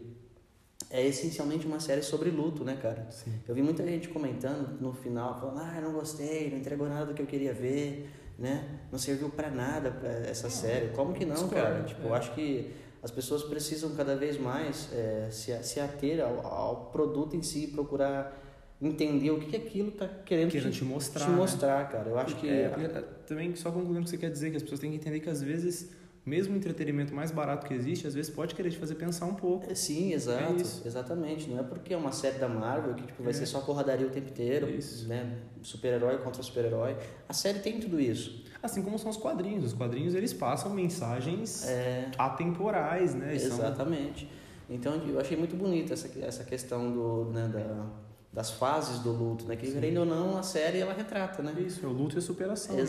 é essencialmente uma série sobre luto, né, cara? Sim. Eu vi muita gente comentando no final, falando, ah, eu não gostei, não entregou nada do que eu queria ver, né? Não serviu pra nada pra essa série. Como que não, cara? Tipo, é. eu acho que as pessoas precisam cada vez mais é, se, se ater ao, ao produto em si, procurar entender o que, que aquilo tá querendo, Querendo te, te mostrar. te né? mostrar, cara. Eu acho que É, é, também, só concluindo o que você quer dizer, que as pessoas têm que entender que às vezes, mesmo o entretenimento mais barato que existe, às vezes pode querer te fazer pensar um pouco. É, Sim, exato, isso. exatamente. Não é porque é uma série da Marvel que tipo, vai É. ser só porradaria o tempo inteiro, Isso. né? Super-herói contra super-herói. A série tem tudo isso. Assim como são os quadrinhos. Os quadrinhos, eles passam mensagens É, atemporais, né? E são- exatamente. Então eu achei muito bonita essa, essa questão do, né, da, das fases do luto, né? Que querendo ou não, a série ela retrata, né? Isso, é o luto e a superação. né?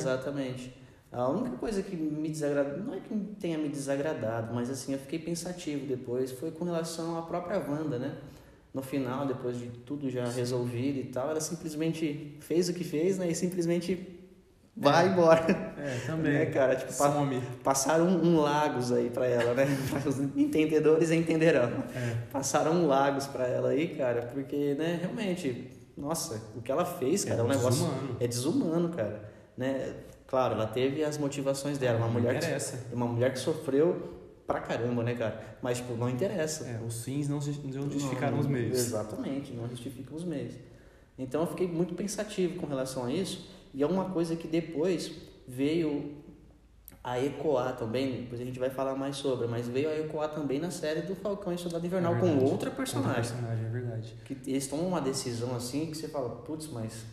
A única coisa que me desagradou, não é que tenha me desagradado, mas assim, eu fiquei pensativo depois, foi com relação à própria Wanda, né? No final, depois de tudo já resolvido e tal, ela simplesmente fez o que fez, né? E simplesmente vai É. embora. É, também. Né, cara? Tipo, Some. passaram um, um Lagos aí pra ela, né? Os entendedores entenderão. É. Passaram um Lagos pra ela aí, cara, porque, né, realmente, nossa, o que ela fez, cara, é, um negócio desumano. é desumano, cara. Né? Claro, ela teve as motivações dela. Uma Não mulher, interessa. que, uma mulher que sofreu pra caramba, né, cara? Mas, tipo, não interessa. É, os fins não, não justificaram os Não, meios. Exatamente, não justificam os meios. Então eu fiquei muito pensativo com relação a isso, e é uma coisa que depois veio a ecoar também, depois a gente vai falar mais sobre, mas veio a ecoar também na série do Falcão e Soldado Invernal É com verdade. outra Outra personagem. personagem, é verdade. Que eles tomam uma decisão assim que você fala, putz, mas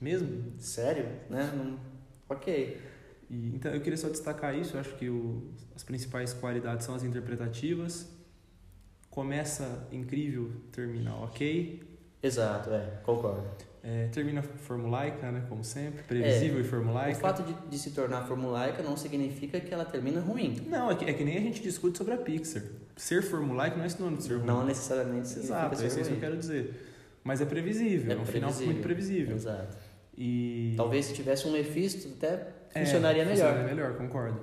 Mesmo? sério? Né? Não... Ok. E, então, eu queria só destacar isso. Eu acho que o, as principais qualidades são as interpretativas. Começa incrível, termina ok. Exato, é, concordo. É, termina formulaica, né? Como sempre. Previsível e O formulaica. fato de, de se tornar formulaica não significa que ela termina ruim. Não, é que, é que nem a gente discute sobre a Pixar. Ser formulaico não é sinônimo de ser ruim. Não necessariamente Exato, é isso que eu quero dizer. Mas é previsível, é, um final muito previsível. Exato. E Talvez se tivesse um Mephisto até É, funcionaria melhor. Funcionaria melhor, concordo.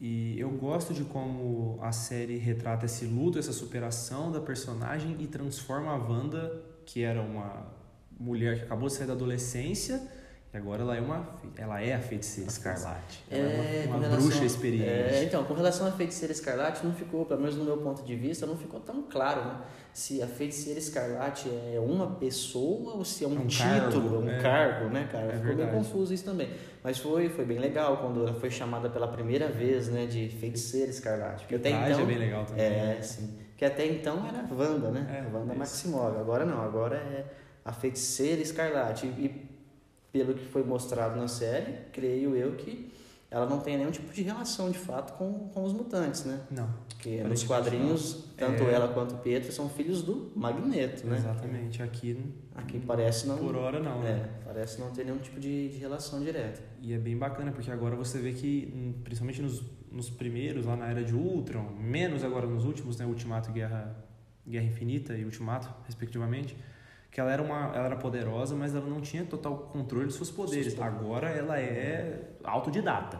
E eu gosto de como a série retrata esse luto, essa superação da personagem e transforma a Wanda, que era uma mulher que acabou de sair da adolescência, agora ela é uma ela é a feiticeira escarlate. Ela é, com uma, uma relação- bruxa experiente. É, então, com relação à feiticeira escarlate, não ficou, pelo menos no meu ponto de vista, não ficou tão claro, né? Se a feiticeira escarlate é uma pessoa ou se é um, Um título, cargo, um é. cargo, né, cara? É ficou meio verdade. confuso isso também. Mas foi, foi bem legal quando ela foi chamada pela primeira vez, né, de feiticeira escarlate. Porque até traje então. é bem legal também. É, sim. Que até então era Wanda, né? É, Wanda. Maximov. Agora não, agora é a feiticeira escarlate. E pelo que foi mostrado na série, creio eu que ela não tem nenhum tipo de relação de fato com, com os mutantes, né? Não, Porque nos quadrinhos, tanto É. ela quanto o Pietro são filhos do Magneto, né? exatamente. Aqui, Aqui parece não. por hora, não. né? É, parece não ter nenhum tipo de, de relação direta. E é bem bacana, porque agora você vê que, principalmente nos, nos primeiros, lá na era de Ultron, menos agora nos últimos, né, Ultimato e Guerra, Guerra Infinita e Ultimato, respectivamente, que ela era, uma, ela era poderosa, mas ela não tinha total controle de seus poderes. Agora ela é autodidata.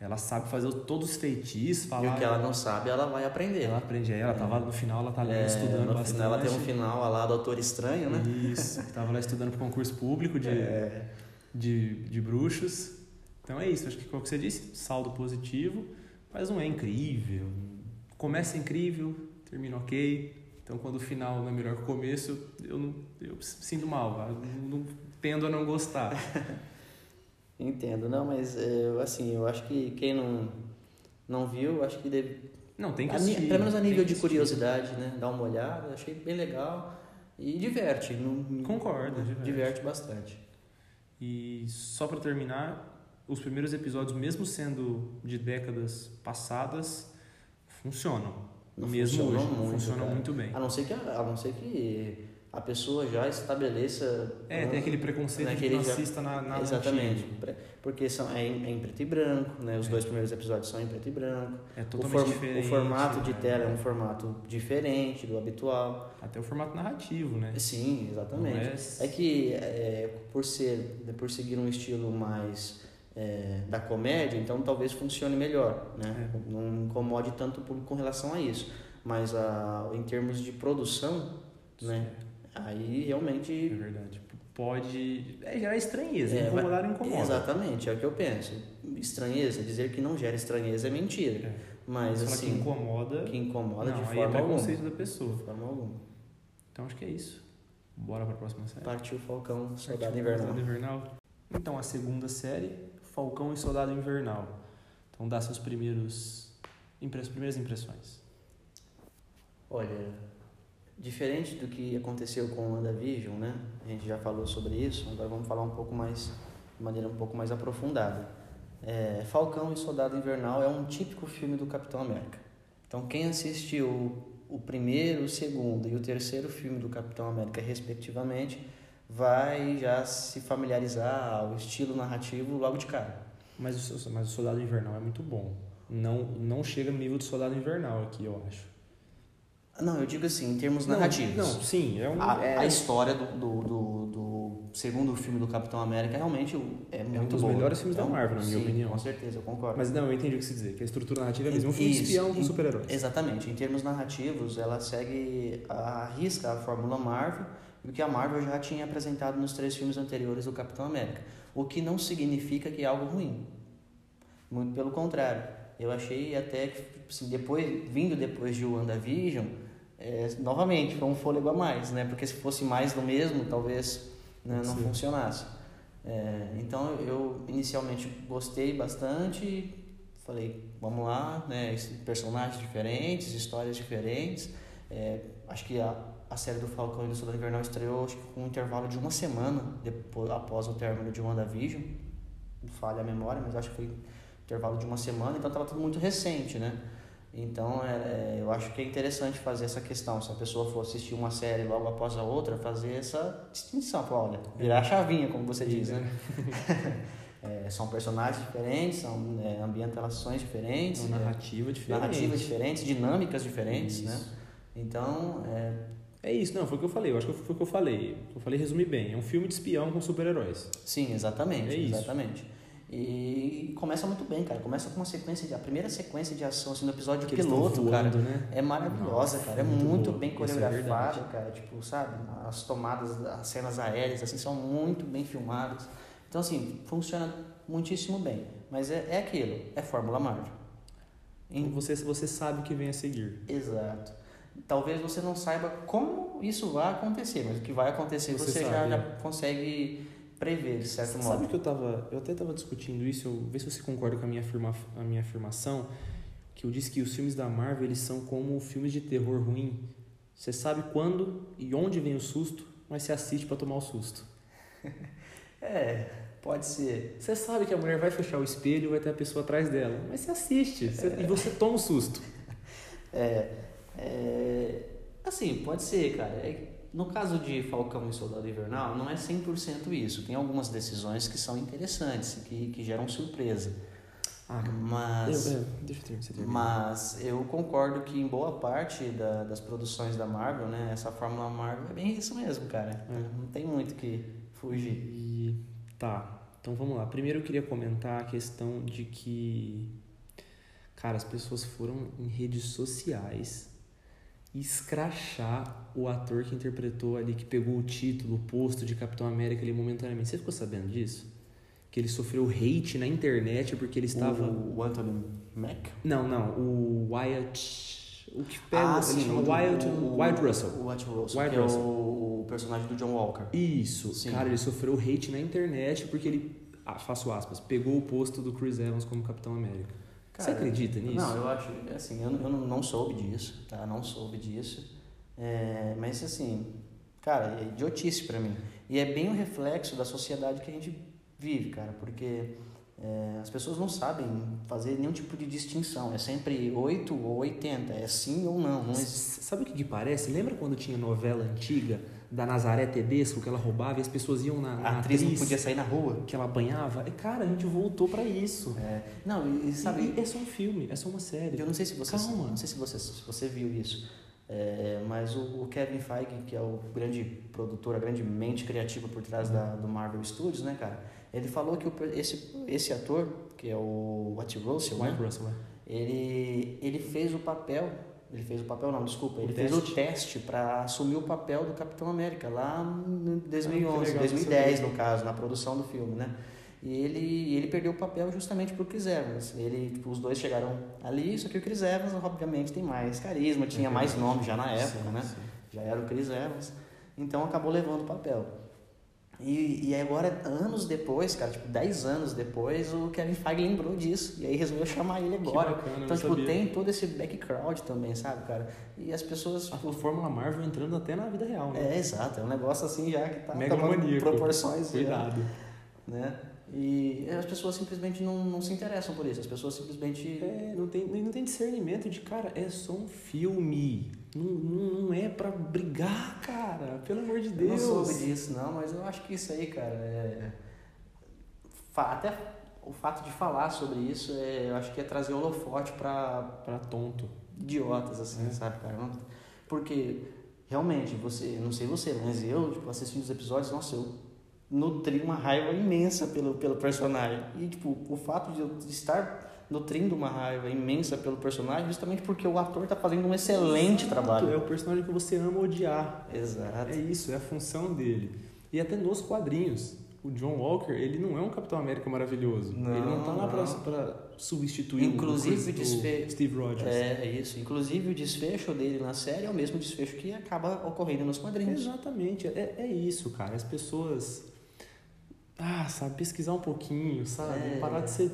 Ela sabe fazer todos os feitiços, E falar... o que ela não sabe, ela vai aprender. Ela aprende aí, ela tava no final, ela tá lendo, É, estudando no bastante. final ela tem um final lá, Doutor Estranho, né? Isso, tava lá estudando pro concurso público de, É. de, de bruxos. Então é isso, acho que como você disse, saldo positivo, mas não é incrível. Começa incrível, termina ok. Então quando o final não é melhor que o começo, eu, não, eu sinto mal, eu não, tendo a não gostar. Entendo, não, mas é, assim, eu acho que quem não, não viu, acho que deve. Não, tem que a assistir. pelo menos a nível de curiosidade, né? Dá uma olhada, achei bem legal e diverte. Não, Concordo, diverte. diverte bastante. E só para terminar, os primeiros episódios, mesmo sendo de décadas passadas, funcionam. Não mesmo funcionam hoje, muito, funcionam cara. muito bem. A não ser que a, não ser que a pessoa já estabeleça. É, tem aquele preconceito de que já- assista na, na Exatamente, antiga. Porque são, é, em, é em preto e branco, né? Os É. dois primeiros episódios são em preto e branco. É O, totalmente form- diferente. o formato de né? tela é um formato diferente do habitual. Até o formato narrativo, né? Sim, exatamente. É- É que é, por ser, por seguir um estilo mais é, da comédia, então talvez funcione melhor, né? É. Não incomode tanto o público com relação a isso. Mas a, em termos de produção, né? Aí É realmente verdade. Pode é, gerar estranheza. É, incomodar não incomoda. Exatamente, é o que eu penso. Estranheza, dizer que não gera estranheza é mentira. É. Mas Falar assim, que incomoda. que incomoda não, de aí é forma alguma. preconceito da pessoa. De forma alguma. Então acho que é isso. Bora pra próxima série. Partiu Falcão, Soldado Invernal. Soldado Invernal. Então a segunda série, Falcão e Soldado Invernal. Então dá seus primeiros primeiras impressões. Olha, diferente do que aconteceu com o WandaVision, né? A gente já falou sobre isso, agora vamos falar um pouco mais, de maneira um pouco mais aprofundada. É, Falcão e Soldado Invernal é um típico filme do Capitão América. Então, quem assistiu o primeiro, o segundo e o terceiro filme do Capitão América, respectivamente, vai já se familiarizar ao estilo narrativo logo de cara. Mas o, mas o Soldado Invernal é muito bom. Não, não chega no nível do Soldado Invernal aqui, eu acho. Não, eu digo assim, em termos Não, narrativos. Não, sim, é um. A, é, a história do, do, do, do segundo filme do Capitão América realmente é muito dos boa. melhores filmes da Então, Marvel, na minha sim, opinião. Com certeza, eu concordo. Mas não, eu entendi o que você dizer, que a estrutura narrativa é mesmo. Um filme Isso, espião com super-heróis. Exatamente. Em termos narrativos, ela segue a risca a fórmula Marvel e o que a Marvel já tinha apresentado nos três filmes anteriores do Capitão América. O que não significa que é algo ruim. Muito pelo contrário. Eu achei até que, assim, depois, vindo depois de WandaVision, é, novamente, foi um fôlego a mais, né? Porque se fosse mais do mesmo, talvez né, não Sim. funcionasse. É, então eu inicialmente gostei bastante, falei, vamos lá, né? Personagens diferentes, histórias diferentes. É, acho que a, a série do Falcão e do Soldado Invernal estreou acho que com um intervalo de uma semana depois, após o término de WandaVision. Não falha a memória, mas acho que foi intervalo de uma semana, então estava tudo muito recente, né? Então, é, eu acho que é interessante fazer essa questão. Se a pessoa for assistir uma série logo após a outra, fazer essa distinção. Falar, olha, virar a chavinha, como você diz, né? É, são personagens diferentes, são é, ambientações diferentes, é, narrativa diferente. narrativas diferentes, dinâmicas diferentes, né? Isso. Então, é, É isso, não, foi o que eu falei. Eu acho que foi o que eu falei. Eu falei, resumi bem. É um filme de espião com super-heróis. sim, exatamente, É isso. exatamente. E começa muito bem, cara. Começa com uma sequência de a primeira sequência de ação assim no episódio Que piloto, cara. voando, né? É maravilhosa, Nossa, cara. É muito muito, bem Isso é coreografada, verdade. cara. Tipo, sabe? As tomadas, as cenas aéreas, assim, são muito bem filmadas. Então, assim, funciona muitíssimo bem. Mas é, é aquilo, é Fórmula Marvel. Em- Você, você sabe o que vem a seguir. Exato. Talvez você não saiba como isso vai acontecer, mas o que vai acontecer Você você, já, sabe. já consegue prever, de certo Sabe modo. que eu tava. Eu até tava discutindo isso, eu, vê se você concorda com a minha, afirma, a minha afirmação. Que eu disse que os filmes da Marvel eles são como filmes de terror ruim. Você sabe quando e onde vem o susto, mas você assiste pra tomar o susto. É, pode ser. Você sabe que a mulher vai fechar o espelho e vai ter a pessoa atrás dela, mas você assiste você- e você toma o susto. É, é, assim, pode ser, cara. É- no caso de Falcão e Soldado Invernal, não é 100% isso. Tem algumas decisões que são interessantes, que, que geram surpresa. Ah, Mas, eu- é, deixa eu terminar. Você mas eu concordo que em boa parte da- das produções da Marvel, né, essa fórmula Marvel é bem isso mesmo, cara. É. Não tem muito que fugir. E tá, então vamos lá. Primeiro eu queria comentar a questão de que, cara, as pessoas foram em redes sociais escrachar o ator que interpretou ali, que pegou o título, o posto de Capitão América ali momentaneamente. Você ficou sabendo disso? Que ele sofreu hate na internet porque ele estava. O, o Anthony Mack? Não, não, o Wyatt. O que pega. ah, sim, o- Wyatt, o- Wyatt Russell. O Wyatt Russell, Wyatt Russell. é o, o personagem do John Walker. Isso, Sim. cara, ele sofreu hate na internet porque ele, ah, faço aspas, pegou o posto do Chris Evans como Capitão América. Você Cara, acredita nisso? Não, eu acho, assim, eu, eu não soube disso, tá? Não soube disso. É, mas, assim, cara, é idiotice pra mim. E é bem o reflexo da sociedade que a gente vive, cara, porque é, as pessoas não sabem fazer nenhum tipo de distinção. É sempre 8 ou 80, é sim ou não. não. S- Sabe o que, que parece? Lembra quando tinha novela antiga da Nazaré Tedesco que ela roubava e as pessoas iam na, na A atriz não podia sair na rua. que ela apanhava? E, cara, a gente voltou pra isso. É, não, e, sabe, E, é só um filme, é só uma série. Eu não sei se você, Calma. não sei se você, se você viu isso, é, mas o, o Kevin Feige, que é o grande produtor, a grande mente criativa por trás da, do Marvel Studios, né, cara? Ele falou que o, esse, esse ator, que é o Wyatt Russell, White né, Russell, é. ele, ele fez o papel, ele fez o papel não, desculpa, O ele teste. fez o teste para assumir o papel do Capitão América lá em 2011, Ah, que legal, 2010 não no caso, na produção do filme, né? E ele, ele perdeu o papel justamente pro Chris Evans. Ele, tipo, os dois chegaram ali, só que o Chris Evans, obviamente, tem mais carisma, tinha É mais nome já na época, Sim, né? sim. Já era o Chris Evans. Então acabou levando o papel. E, e agora, anos depois, cara, tipo, 10 anos depois, o Kevin Feige lembrou disso. E aí resolveu chamar ele agora. bacana, Então, tipo, sabia. tem todo esse background também, sabe, cara? E as pessoas, A tipo, Fórmula Marvel entrando até na vida real, né? é, exato, é um negócio assim já que tá tomando Megalomaníaco. proporções, já, Cuidado. né? E as pessoas simplesmente não, não se interessam por isso, as pessoas simplesmente... É, não tem, não tem discernimento de, cara, é só um filme. Não, não, não é pra brigar, cara. Pelo amor de Eu Deus. não soube disso, não, mas eu acho que isso aí, cara, é... Até o fato de falar sobre isso, é, eu acho que é trazer holofote pra, Pra tonto. idiotas, assim, É. sabe, cara? Porque, realmente, você, não sei você, mas eu, tipo, assistindo os episódios, nossa, eu nutri uma raiva imensa pelo, pelo personagem. E, tipo, o fato de eu estar nutrindo uma raiva imensa pelo personagem, justamente porque o ator tá fazendo um excelente Exato, trabalho. É o personagem que você ama odiar. Exato. É isso, é a função dele. E até nos quadrinhos. o John Walker, ele não é um Capitão América maravilhoso. Não, ele não tá lá pra substituir Inclusive, o, o o desfe- Steve Rogers. É, é isso. Inclusive o desfecho dele na série é o mesmo desfecho que acaba ocorrendo nos quadrinhos. Exatamente, é, é isso, cara. As pessoas. Ah, sabe, pesquisar um pouquinho, sabe? É. Parar de ser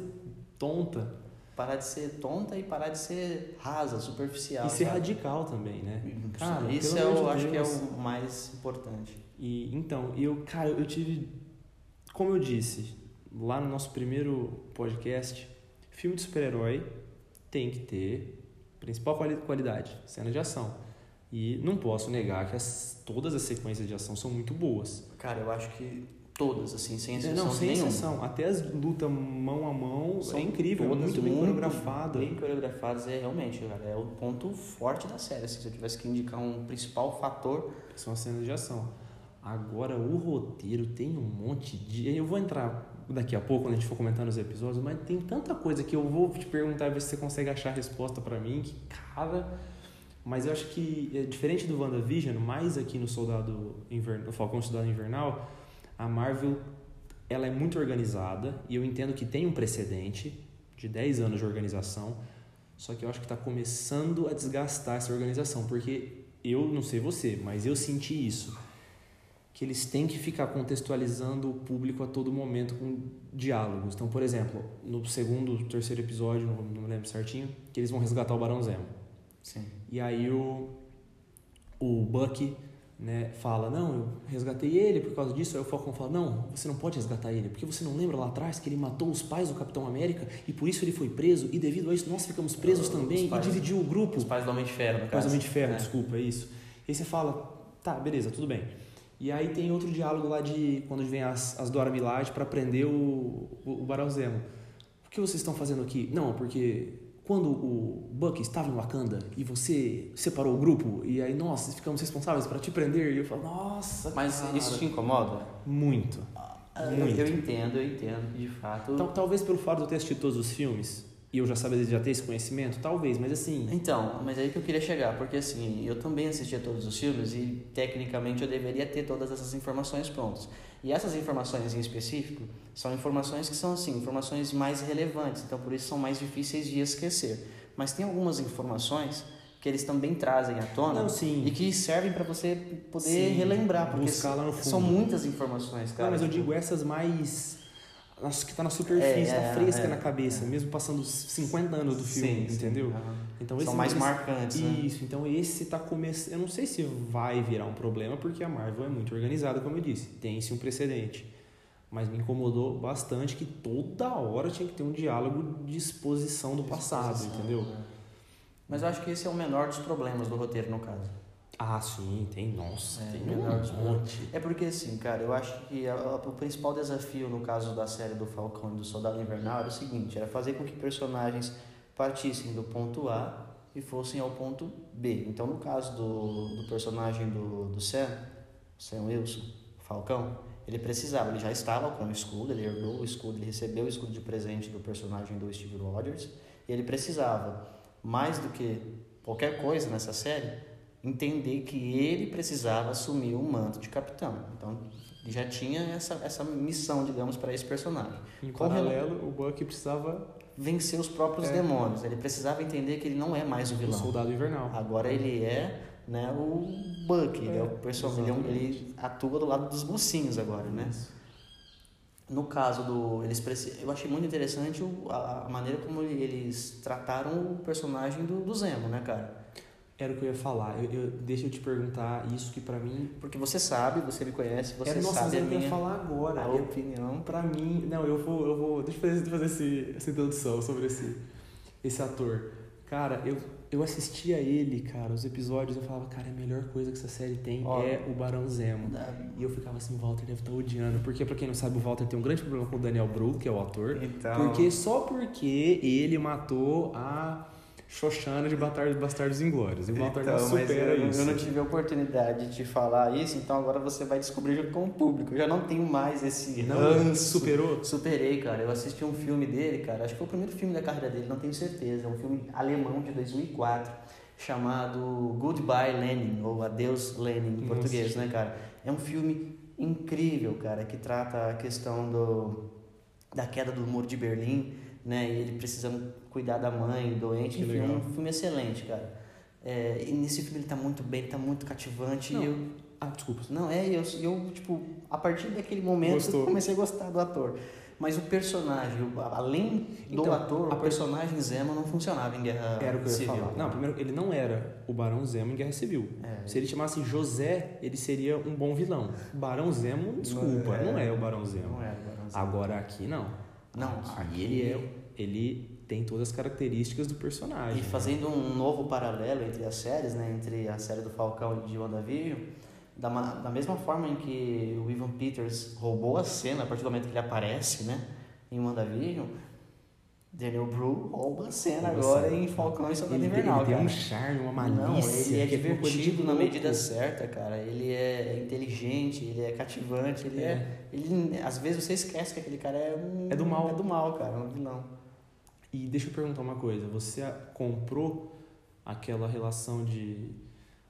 tonta. Parar de ser tonta e parar de ser rasa, superficial. e ser sabe? radical também, né? Cara, isso é de acho que é o mais importante. E então, eu, cara, eu tive. Como eu disse lá no nosso primeiro podcast, filme de super-herói tem que ter principal quali- qualidade, cena de ação. E não posso negar que as, todas as sequências de ação são muito boas. Cara, eu acho que todas, assim, sem exceção É, não, sem nenhuma. exceção. Até as lutas mão a mão São é incrível, todas muito bem coreografada. Bem coreografadas, é realmente, cara, é o ponto forte da série. assim, se eu tivesse que indicar um principal fator, São as cenas de ação. Agora, o roteiro tem um monte de. Eu vou entrar daqui a pouco, quando a gente for comentando os episódios, mas tem tanta coisa que eu vou te perguntar e ver se você consegue achar a resposta pra mim. Que, cara. Mas eu acho que, é, diferente do WandaVision, mais aqui no Soldado Invernal, no Falcão Soldado Invernal, a Marvel ela é muito organizada e eu entendo que tem um precedente de 10 anos de organização, só que eu acho que está começando a desgastar essa organização, porque eu não sei você, mas eu senti isso. Que eles têm que ficar contextualizando o público a todo momento com diálogos. Então, por exemplo, no segundo, terceiro episódio, não, não me lembro certinho, que eles vão resgatar o Barão Zemo. sim. E aí o, o Bucky né, fala, não, eu resgatei ele por causa disso. Aí o Falcão fala, não, você não pode resgatar ele, porque você não lembra lá atrás que ele matou os pais do Capitão América e por isso ele foi preso e devido a isso nós ficamos presos Os também pais- e dividiu o grupo. Os pais do Homem de Ferro, no Pais caso. do Homem de Ferro, É. desculpa, é isso. E aí você fala, tá, beleza, tudo bem. E aí tem outro diálogo lá de quando vem as, as Dora Milaje para prender o, o, o Barão Zemo. O que vocês estão fazendo aqui? Não, porque quando o Bucky estava em Wakanda e você separou o grupo e aí nós ficamos responsáveis para te prender e eu falo, nossa, Mas cara, isso te incomoda? muito. Ah, Muito. Eu, entendo, eu entendo, de fato. Tal- talvez pelo fato de eu ter assistido todos os filmes e eu já saber já ter esse conhecimento, talvez, mas assim, Então, mas é aí que eu queria chegar, porque assim, eu também assistia todos os filmes e tecnicamente eu deveria ter todas essas informações prontas. E essas informações em específico são informações que são assim, informações mais relevantes, então por isso são mais difíceis de esquecer. Mas tem algumas informações que eles também trazem à tona Não, sim. e que servem para você poder Sim, relembrar, porque são muitas informações, cara. Não, mas eu Tipo, digo essas mais. Que tá na superfície, É, tá é, fresca é, na cabeça, é. mesmo passando os 50 anos do filme, sim, sim. entendeu? Aham. Então São esse mais esse- marcantes, né? Isso, então esse tá começando. Eu não sei se vai virar um problema, porque a Marvel é muito organizada, como eu disse. Tem-se um precedente. Mas me incomodou bastante que toda hora tinha que ter um diálogo de exposição do passado, Disposição, entendeu? né? Mas eu acho que esse é o menor dos problemas do roteiro, no caso. Ah, sim, tem, nossa, É, tem um monte. É porque assim, cara, eu acho que a- a- o principal desafio no caso da série do Falcão e do Soldado Invernal era o seguinte, era fazer com que personagens partissem do ponto A e fossem ao ponto B. Então, no caso do, do personagem do, do Sam, Sam Wilson, Falcão, ele precisava, ele já estava com o escudo, ele herdou o escudo, ele recebeu o escudo de presente do personagem do Steve Rogers, e ele precisava, mais do que qualquer coisa nessa série, entender que ele precisava assumir o manto de capitão. Então, ele já tinha essa, essa missão, digamos, para esse personagem. Em Com paralelo, o Bucky precisava Vencer os próprios É. demônios. Ele precisava entender que ele não é mais o vilão. Soldado Invernal. Agora ele é né, o Buck, ele, é o É, personagem, ele, é ele atua do lado dos mocinhos agora, né? No caso do. Eles Eu achei muito interessante o- a, a maneira como eles trataram o personagem do, do Zemo, né, cara? Era o que eu ia falar. Eu, eu- deixa eu te perguntar isso que pra mim. Porque você sabe, você me conhece, você era, nossa, sabe a eu ia minha, falar agora. a Eu- opinião. Pra mim, não, eu vou, eu vou, deixa eu fazer, fazer esse, essa introdução sobre esse, esse ator. Cara, eu, eu assistia ele, cara, os episódios, eu falava, cara, a melhor coisa que essa série tem Ó. é o Barão Zemo. E eu ficava assim, o Walter deve estar odiando, porque pra quem não sabe, o Walter tem um grande problema com o Daniel Bru, que é o ator, Então. porque só porque ele matou a Xoxana de Bastardos, Bastardos Inglórios. E não Então, supera eu, isso. eu não tive a oportunidade de te falar isso, então agora você vai descobrir junto com o público. Eu já não tenho mais esse Não, superou? Superei, cara. Eu assisti um filme dele, cara. Acho que foi o primeiro filme da carreira dele, não tenho certeza. É um filme alemão de 2004, chamado Goodbye Lenin, ou Adeus Lenin em português, assisti. né, cara? É um filme incrível, cara, que trata a questão do, da queda do muro de Berlim, né? E ele precisando cuidar da mãe doente. Que Enfim, legal. um filme excelente, cara. É, e nesse filme ele tá muito bem, ele tá muito cativante. Não. E eu, Ah, desculpa. não, é, eu, eu, tipo, a partir daquele momento Gostou. eu comecei a gostar do ator. Mas o personagem, além do Então, ator, a o personagem Zemo não funcionava em Guerra Era o que eu ia Civil. falar. Não, primeiro, ele não era o Barão Zemo em Guerra Civil. É. Se ele chamasse José, ele seria um bom vilão. Barão Zemo, desculpa, Não não é. é, o Barão Zemo. Não era o Barão Zemo. Agora aqui não. Não, Aqui ele é. Ele tem todas as características do personagem. E fazendo um novo paralelo entre as séries, né, entre a série do Falcão e de WandaVision, da, da mesma forma em que o Ivan Peters roubou a cena a partir do momento que ele aparece, né, em WandaVision, Daniel Bru rouba a cena Rouba agora cena. em Falcão e Soldado Ele, tem- Invernal, ele tem cara. um charme, uma Não, malícia. ele é de divertido na medida certa, cara. Ele é inteligente, ele é cativante, ele é. É. ele, às vezes você esquece que aquele cara é um. É do mal. É do mal, cara, é um vilão. E deixa eu perguntar uma coisa. Você comprou aquela relação de...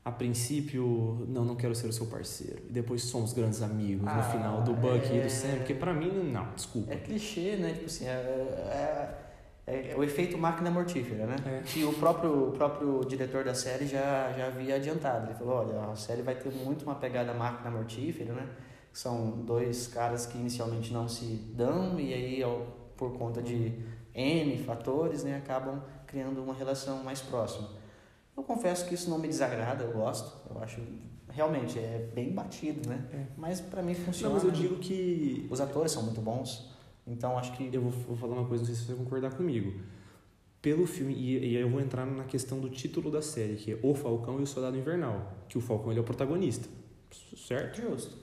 A princípio, não, não quero ser o seu parceiro. E depois somos grandes amigos Ah, no final do Bucky e é. do Sam. Porque pra mim, não, desculpa. É clichê, né? Tipo assim, é, é, é o efeito máquina mortífera, né? É. Que o próprio, o próprio diretor da série já, já havia adiantado. Ele falou, olha, a série vai ter muito uma pegada máquina mortífera, né? São dois caras que inicialmente não se dão e aí, por conta de N fatores, né, acabam criando uma relação mais próxima. Eu confesso que isso não me desagrada, eu gosto. Eu acho, realmente, é bem batido, né? É. Mas pra mim Não, funciona. mas eu digo que Os atores são muito bons, então acho que Eu vou, vou falar uma coisa, não sei se você vai concordar comigo. Pelo filme, e, e aí eu vou entrar na questão do título da série, que é O Falcão e o Soldado Invernal. Que o Falcão ele é o protagonista, certo? Justo.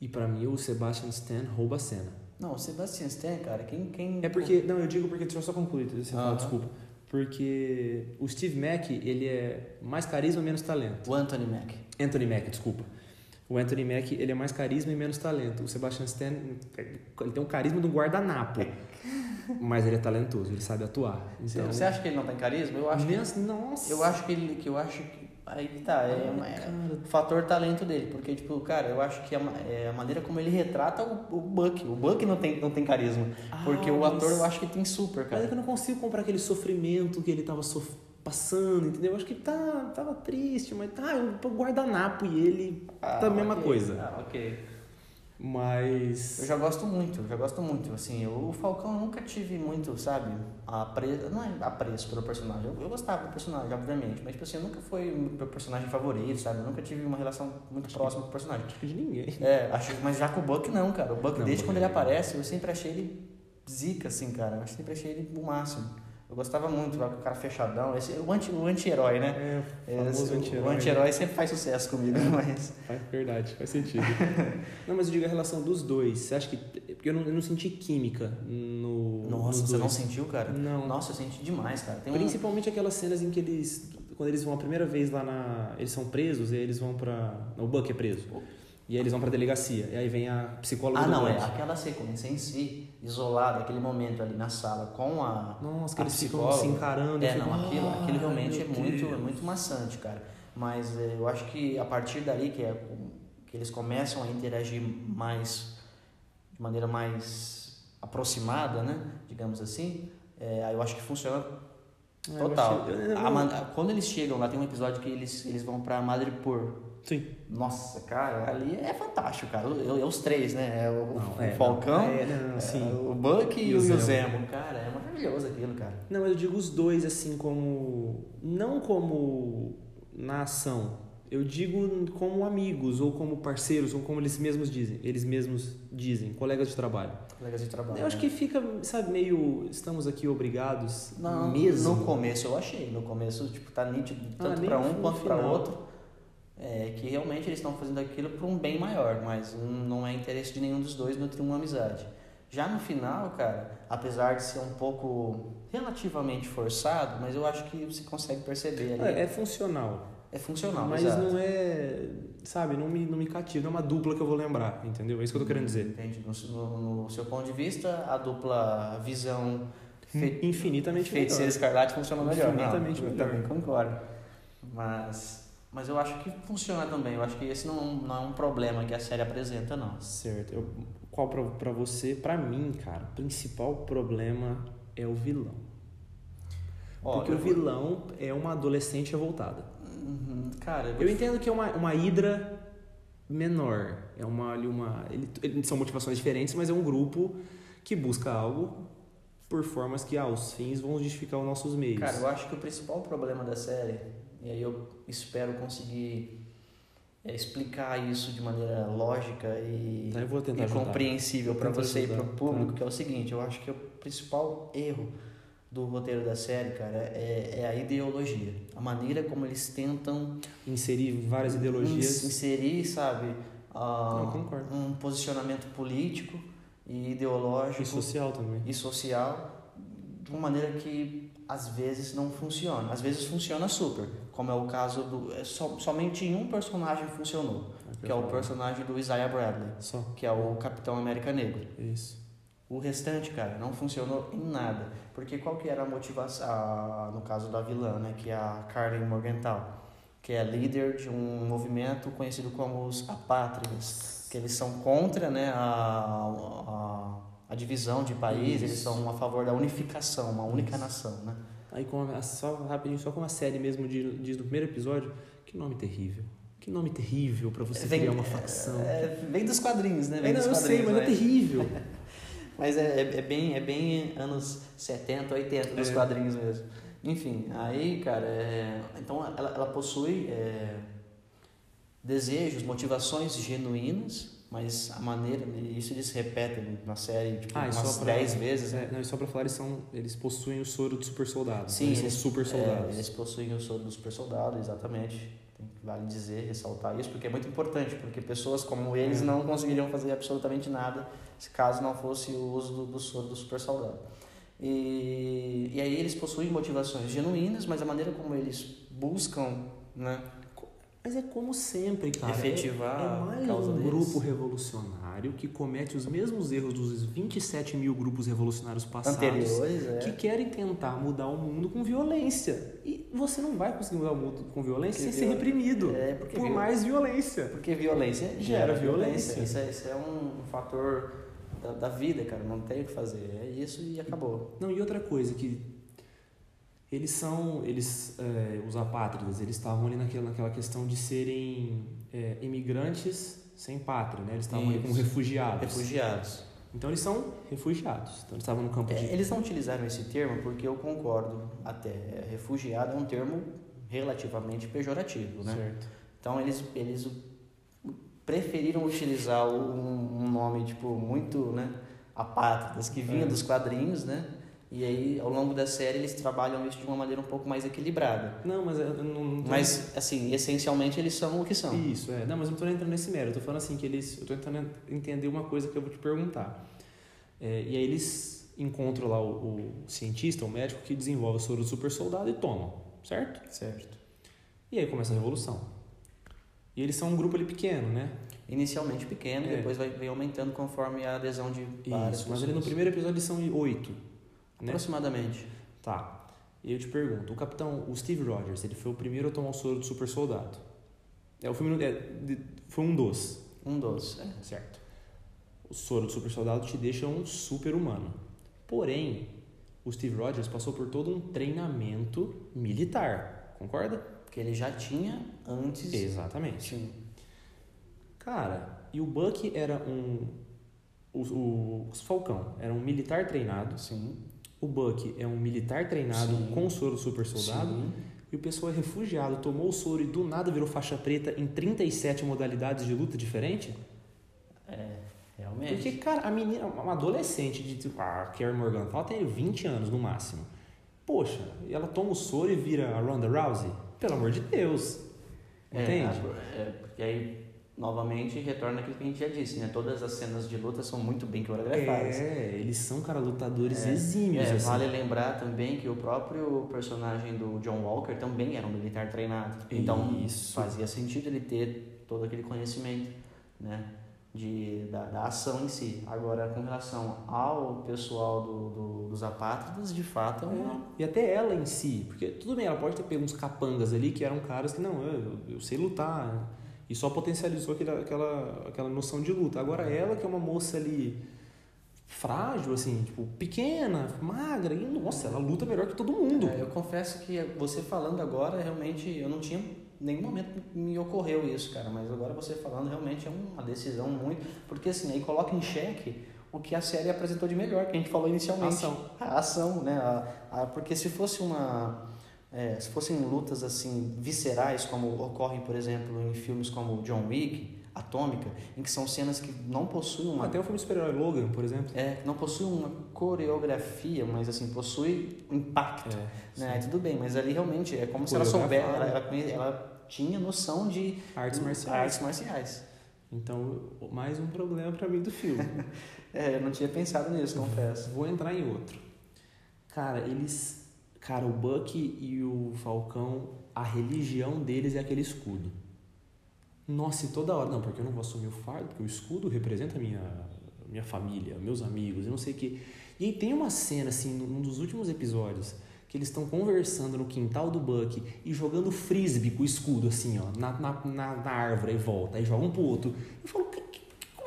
E pra mim o Sebastian Stan rouba a cena. Não, o Sebastian Stan, cara, quem. quem É porque, não, eu digo porque, deixa eu só concluir, você fala, desculpa. Porque o Steve Mack, ele é mais carisma menos talento. O Anthony Mack. Anthony Mack, desculpa. O Anthony Mack, ele é mais carisma e menos talento. O Sebastian Stan, ele tem um carisma de um guardanapo. Mas ele é talentoso, ele sabe atuar. Então, Você acha que ele não tem carisma? Eu acho que. Nossa, nossa. Eu acho que ele. Que eu acho que. Aí que tá, é, uma- é Cara, o fator talento dele. Porque, tipo, cara, eu acho que a, ma- é a maneira como ele retrata o, o Buck. O Buck não tem, não tem carisma. Porque Ah, o ator eu acho que tem super, Mas é cara. que eu não consigo comprar aquele sofrimento que ele tava sof- passando, entendeu? Eu acho que tá, tava triste, mas tá, o guardanapo e ele tá a mesma ok. coisa. Ah, ok. Mas. Eu já gosto muito, eu já gosto muito. Assim, eu- o Falcão eu nunca tive muito, sabe, apreço, não é apreço pelo personagem. Eu, eu gostava do personagem, obviamente, mas tipo assim, nunca foi o meu personagem favorito, sabe? Eu nunca tive uma relação muito próxima com o personagem. Acho que de ninguém. É, acho, mas já com o Buck não, cara. O Buck, Não, desde quando é ele legal. aparece, eu sempre achei ele zica, assim, cara. Eu sempre achei ele o máximo. Eu gostava muito, lá com o cara fechadão. Esse, o anti- o anti-herói, né? É, o Esse- o anti-herói. anti-herói sempre faz sucesso comigo, mas. Faz verdade, faz sentido. não, mas eu digo a relação dos dois. Você acha que. Porque eu não, eu não senti química no. Nossa, nos você não dois. sentiu, cara? Não. Nossa, eu senti demais, cara. Tem um, Principalmente aquelas cenas em que eles. Quando eles vão a primeira vez lá na. Eles são presos e eles vão pra. O Buck é preso. E aí eles vão pra delegacia. E aí vem a psicóloga Ah, não, é aquela sequência em si, isolada, aquele momento ali na sala com a. Nossa, que a eles ficam psicóloga. se encarando. É, fico, não, aquilo, "Ah, aquilo realmente é muito, é Deus." muito maçante, cara. Mas é, eu acho que a partir dali que, é, que eles começam a interagir mais, de maneira mais aproximada, né? Digamos assim, é, eu acho que funciona eu total. achei- eu- eu- A quando eles chegam lá, tem um episódio que eles, eles vão pra Madripoor. Sim. Nossa, cara, ali é fantástico, cara. Eu, eu- os três, né? É o, Não, o é, Falcão, não, é, não, é, sim. o Buck e, E o o Zemo. Zemo. Cara, é maravilhoso aquilo, cara. Não, mas eu digo os dois assim como. Não como na ação. Eu digo como amigos, ou como parceiros, ou como eles mesmos dizem. Eles mesmos dizem, colegas de trabalho. Colegas de trabalho. Eu acho né? que fica, sabe, meio. Estamos aqui obrigados. Não, mesmo. no começo eu achei. No começo, tipo, tá nítido Ah, tanto pra no um quanto pra final. outro. É, que realmente eles estão fazendo aquilo por um bem maior, mas não é interesse de nenhum dos dois nutrir uma amizade. Já no final, cara, apesar de ser um pouco relativamente forçado, mas eu acho que você consegue perceber ali. É, é funcional. É funcional, mas exato. não é. Sabe, não me, não me cativa. Não é uma dupla que eu vou lembrar, entendeu? É isso que eu tô querendo dizer. Entende? No, no- seu ponto de vista, a dupla visão fe, Infinitamente feiticeira escarlate funciona melhor. Infinitamente não, melhor. Eu também concordo. Mas Mas eu acho que funciona também. Eu acho que esse não, não é um problema que a série apresenta, não. Certo. Eu, qual pra, pra você, pra mim, cara, o principal problema é o vilão. Ó, Porque o vou- vilão é uma adolescente revoltada. Uhum, Cara, eu, vou Eu te- entendo que é uma, uma hidra menor. É uma, ali uma ele, ele- são motivações diferentes, mas é um grupo que busca algo por formas que, ah, os fins vão justificar os nossos meios. Cara, eu acho que o principal problema da série, e aí eu espero conseguir é, explicar isso de maneira lógica e, Tá, e ajudar. compreensível para você e para ajudar, o público, tá. que é o seguinte, eu acho que o principal erro do roteiro da série, cara, é, é a ideologia. A maneira como eles tentam Inserir várias ideologias. ins- inserir, sabe, concordo. um posicionamento político e ideológico E social também. e social de uma maneira que às vezes não funciona. Às vezes funciona super, como é o caso do. é só, somente em um personagem funcionou, que é o personagem do Isaiah Bradley, Só. que é o Capitão América Negro. Isso. O restante, cara, não funcionou em nada. Porque qual que era a motivação, a- no caso da vilã, né, que é a Karen Morgenthau, que é líder de um movimento conhecido como os apátridas, que eles são contra, né, a, a, a divisão de país, Isso. eles são a favor da unificação, uma única nação, né? Aí, como a- só rapidinho, só como a série mesmo diz, diz no primeiro episódio, que nome terrível. Que nome terrível pra você Vem- criar uma facção. É, vem dos quadrinhos, né? Vem É, não, eu sei, quadrinhos, mas é né? terrível. Mas é, é, é bem, é bem anos 70, 80 dos É. quadrinhos mesmo. Enfim, aí, cara, é, então ela, ela possui é, desejos, motivações genuínas, mas a maneira, e isso eles repetem na série tipo, Ah, umas só pra- 10 vezes, né? É, não, e só pra falar, eles, são, eles possuem o soro do super soldado. Sim, eles, eles- são super É, soldados. eles possuem o soro do super soldado, exatamente. Vale dizer, ressaltar isso, porque é muito importante, porque pessoas como eles É. não conseguiriam fazer absolutamente nada se caso não fosse o uso do, do soro do super soldado. E, e aí eles possuem motivações genuínas, mas a maneira como eles buscam né, Mas é como sempre, cara. efetivar é, é a mais causa um deles. grupo revolucionário que comete os mesmos erros dos 27 mil grupos revolucionários passados. anteriores, é. Que querem tentar mudar o mundo com violência. E você não vai conseguir mudar o mundo com violência Porque sem ser viol- reprimido. É, porque por viol- mais violência. Porque violência Gera gera violência. violência. Isso é, isso é um fator da, da vida, cara. Não tem o que fazer. É isso e acabou. Não, e outra coisa que eles são, eles, é, os apátridas, eles estavam ali naquela, naquela questão de serem é, imigrantes sem pátria, né? Eles estavam ali como refugiados. Refugiados. Então eles são refugiados. Então eles estavam no campo de É, eles não utilizaram esse termo porque eu concordo até. É, Refugiado é um termo relativamente pejorativo, né? certo. Então eles, eles preferiram utilizar um, um nome tipo muito, né, apátridas que vinha É. dos quadrinhos, né? E aí ao longo da série eles trabalham isso de uma maneira um pouco mais equilibrada. Não, mas eu não, não tô- Mas assim, essencialmente eles são o que são. Isso, é. Não, mas eu não tô nem entrando nesse mérito. Eu tô falando assim que eles. Eu tô tentando entender uma coisa que eu vou te perguntar. É, e aí eles encontram lá o, o cientista, o médico que desenvolve o soro do super soldado e tomam, certo? Certo. E aí começa a revolução. E eles são um grupo ali pequeno, né? Inicialmente pequeno, É. depois vai, vai aumentando conforme a adesão de várias Isso, mas ali no primeiro episódio eles são oito. Né? Aproximadamente. Tá. Eu te pergunto, o capitão, o Steve Rogers, ele foi o primeiro a tomar o soro do super soldado. É, o filme é, de- foi um dos, Um dos. É. certo? O soro do super soldado te deixa um super humano. Porém, o Steve Rogers passou por todo um treinamento militar, concorda? Que ele já tinha antes. Exatamente. Sim. Cara, e o Buck era um. O, o, o Falcão era um militar treinado. Sim. O Buck é um militar treinado Sim. com soro super soldado. Sim. E o pessoal é refugiado, tomou o soro e do nada virou faixa preta em 37 modalidades de luta diferente? É, realmente. Porque, cara, a menina, uma adolescente de tipo, a Carrie Morgenthau ela tem 20 anos no máximo. Poxa, e ela toma o soro e vira a Ronda Rousey? Pelo amor de Deus. É, Entende? a- é, porque aí, novamente, retorna aquilo que a gente já disse, né? Todas as cenas de luta são muito bem coreografadas. É, eles são, cara, lutadores É, exímios. É, assim. vale lembrar também que o próprio personagem do John Walker também era um militar treinado. Então Isso. fazia sentido ele ter todo aquele conhecimento, né? de, da, da ação em si. Agora, com relação ao pessoal do, do dos apátridas, de fato é uma... É, e até ela em si, porque tudo bem, ela pode ter pego uns capangas ali que eram caras que não, eu, eu sei lutar, e só potencializou aquela, aquela, aquela noção de luta. Agora ela, que é uma moça ali frágil, assim, tipo, pequena, magra, e nossa, ela luta melhor que todo mundo. É, eu confesso que você falando agora, realmente, eu não tinha nenhum momento me ocorreu isso, cara, mas agora você falando realmente é uma decisão muito, porque assim, aí coloca em xeque o que a série apresentou de melhor, que a gente falou inicialmente. A ação. A ação, né? A, a, porque se fosse uma é, se fossem lutas assim viscerais como ocorrem, por exemplo, em filmes como John Wick, Atômica, em que são cenas que não possuem uma até o filme super-herói Logan, por exemplo, é, não possui uma coreografia, mas assim possui impacto, é, né? Tudo bem, mas ali realmente é como se ela soubesse, ela, ela, ela tinha noção de artes marciais. Artes marciais. Então, mais um problema para mim do filme. é, eu não tinha pensado nisso, confesso. Vou entrar em outro. Cara, eles, cara, o Buck e o Falcão, a religião deles é aquele escudo. Nossa, e toda hora, não, porque eu não vou assumir o fardo, porque o escudo representa a minha minha família, meus amigos, eu não sei o que. E aí tem uma cena assim, num dos últimos episódios, que eles estão conversando no quintal do Buck e jogando frisbee com o escudo, assim, ó, na, na, na, na árvore e volta, aí joga um pro outro. Eu falo,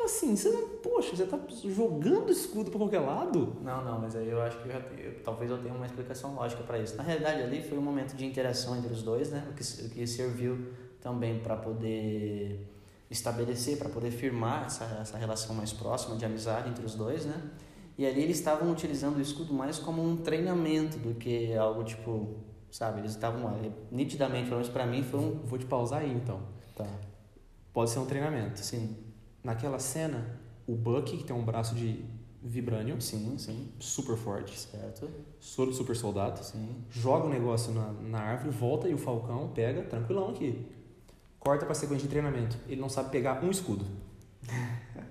como assim? Você não, poxa, você tá jogando escudo pra qualquer lado? Não, não, mas aí eu acho que eu, eu, talvez eu tenha uma explicação lógica para isso. Na realidade, ali foi um momento de interação entre os dois, né? O que, o que serviu também para poder estabelecer, para poder firmar essa, essa relação mais próxima de amizade entre os dois, né? E ali eles estavam utilizando o escudo mais como um treinamento do que algo tipo, sabe? Eles estavam é, nitidamente, pelo menos para mim, foi um. Vou te pausar aí então. Tá. Pode ser um treinamento. Sim. Naquela cena, o Bucky, que tem um braço de vibranium. Sim, sim. Super forte. Certo. Soro do super soldado. Sim. Joga o negócio na, na árvore, volta e o Falcão pega, tranquilão aqui. Corta pra sequência de treinamento. Ele não sabe pegar um escudo.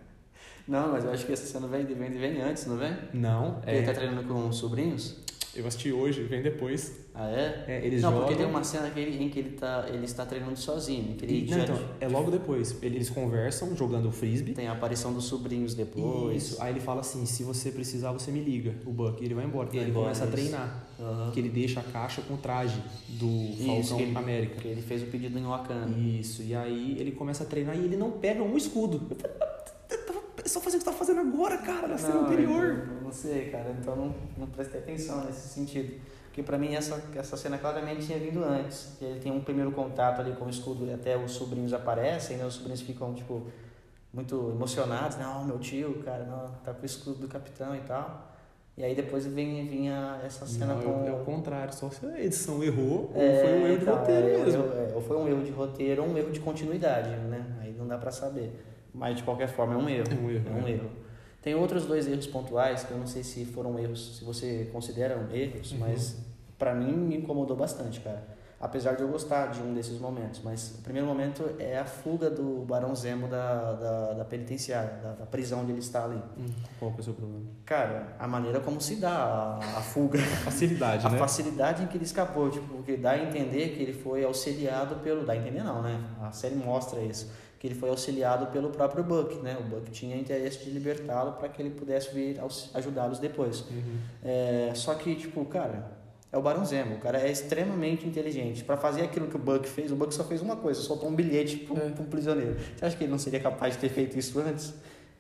Não, mas eu acho que essa cena vem, vem, vem antes, não vem? Não, é... Ele tá treinando com sobrinhos? Eu assisti hoje, vem depois. Ah, é? é eles não, jogam... porque tem uma cena que ele, em que ele, tá, ele está treinando sozinho. Que ele e, não, então, é logo depois. Eles conversam jogando frisbee. Tem a aparição dos sobrinhos depois. Isso. Aí ele fala assim, se você precisar, você me liga. O Buck, ele vai embora. e ele embora, começa isso. a treinar. Uhum. Que ele deixa a caixa com o traje do Isso, Falcão ele, América. Que ele fez o pedido em Wakanda. Isso. E aí ele começa a treinar e ele não pega um escudo. Eu falei, é só fazer o que você tá fazendo agora, cara, na cena anterior. Eu não sei, cara, então não, não prestei atenção nesse sentido. Porque pra mim essa, essa cena claramente tinha vindo antes. Ele tem um primeiro contato ali com o escudo e até os sobrinhos aparecem, né? Os sobrinhos ficam, tipo, muito emocionados. Não, meu tio, cara, não, tá com o escudo do capitão e tal. E aí depois vem, vinha essa cena não, com... É o contrário, só se a edição errou é, ou foi um erro então, de roteiro é, mesmo. É, ou foi um erro de roteiro ou um erro de continuidade, né? Aí não dá pra saber. Mas de qualquer forma é um erro. É um erro. É um é. erro. Tem outros dois erros pontuais que eu não sei se foram erros, se você considera erros, Uhum. mas para mim me incomodou bastante, cara. Apesar de eu gostar de um desses momentos. Mas o primeiro momento é a fuga do Barão Zemo da, da, da penitenciária, da, da prisão onde ele está ali. Hum, qual que é o seu problema? Cara, a maneira como se dá a, a fuga. Facilidade, a né? facilidade em que ele escapou, tipo, porque dá a entender que ele foi auxiliado pelo. Dá a entender não, né? A série mostra isso. Que ele foi auxiliado pelo próprio Buck, né? O Buck tinha interesse de libertá-lo para que ele pudesse vir ajudá-los depois. Uhum. É, só que, tipo, cara, é o Barão Zemo. O cara é extremamente inteligente. Para fazer aquilo que o Buck fez, o Buck só fez uma coisa: soltou um bilhete para É. um prisioneiro. Você acha que ele não seria capaz de ter feito isso antes?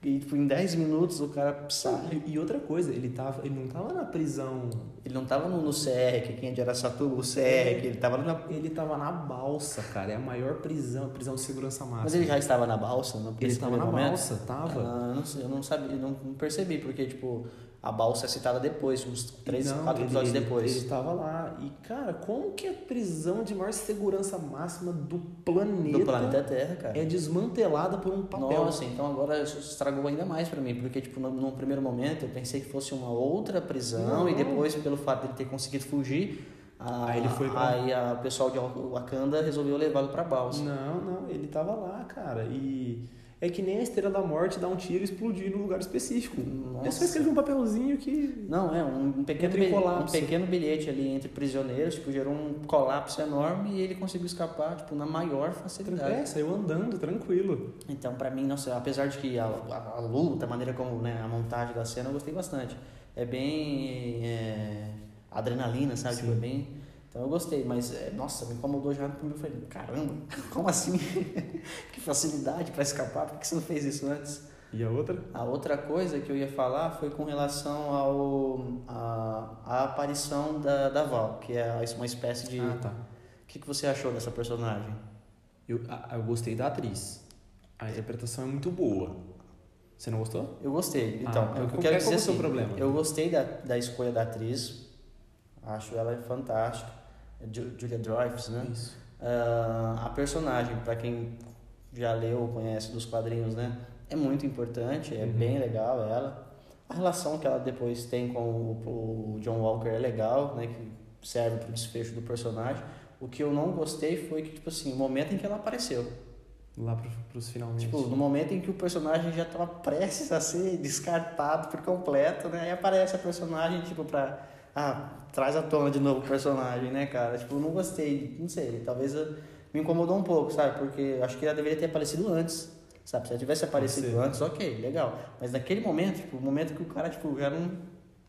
E, tipo, em 10 minutos o cara sai. E, e outra coisa, ele, tava, ele não tava na prisão. Ele não tava no, no quem é de Araçatuba, o CR, ele tava na. Ele tava na balsa, cara. É a maior prisão, prisão de segurança máxima. Mas ele já estava na balsa? No Ele tava na momento? balsa, tava. Ah, não sei, eu não sabia, não, não percebi, porque, tipo, a balsa é citada depois, uns três, Não, quatro episódios ele, depois. Ele tava lá. E, cara, como que a prisão de maior segurança máxima do planeta, do planeta Terra, cara. é desmantelada por um papel? Nossa, então agora isso estragou ainda mais pra mim, porque, tipo, no, num primeiro momento eu pensei que fosse uma outra prisão Não. e depois, pelo fato de ele ter conseguido fugir, a, Aí ele foi pra- aí a- o pessoal de Wakanda resolveu levá-lo pra balsa. Não, não, ele tava lá, cara. E é que nem a Estrela da Morte dar um tiro e explodir no lugar específico. Nossa. É só escrever um papelzinho que. Não, é um pequeno, bilhete, um pequeno bilhete ali entre prisioneiros, tipo, gerou um colapso enorme e ele conseguiu escapar, tipo, na maior facilidade. É, saiu andando, tranquilo. Então, pra mim, nossa, apesar de que a, a, a luta, a maneira como, né, a montagem da cena, eu gostei bastante. É bem é, adrenalina, sabe? Sim. Tipo, é bem... Então eu gostei, mas, é, nossa, me incomodou já no primeiro. Eu falei, caramba, como assim? que facilidade pra escapar, por que você não fez isso antes? E a outra? A outra coisa que eu ia falar foi com relação ao a, a aparição da, da Val, que é uma espécie de... Ah, tá. O que, que você achou dessa personagem? Eu, eu gostei da atriz. A interpretação é muito boa. Você não gostou? Eu gostei. Então, Ah, eu qual- quero dizer é o seu assim, problema? eu gostei da, da escolha da atriz. Acho ela fantástica. Ju- Julia Dreyfus, né? Isso. Ah, a personagem, para quem já leu ou conhece dos quadrinhos, né? É muito importante, é Uhum. bem legal ela. A relação que ela depois tem com o, o John Walker é legal, né? Que serve pro desfecho do personagem. O que eu não gostei foi que, tipo assim, o momento em que ela apareceu. Lá pro, pros finalmente. Tipo, no momento em que o personagem já estava prestes a ser descartado por completo, né? Aí aparece a personagem, tipo, pra. Ah, traz à tona de novo o personagem, né, cara? Tipo, eu não gostei, não sei, talvez eu- me incomodou um pouco, sabe? Porque eu acho que ela deveria ter aparecido antes, sabe? Se ela tivesse aparecido ser. antes, ok, legal. Mas naquele momento, tipo, o momento que o cara, tipo, já não.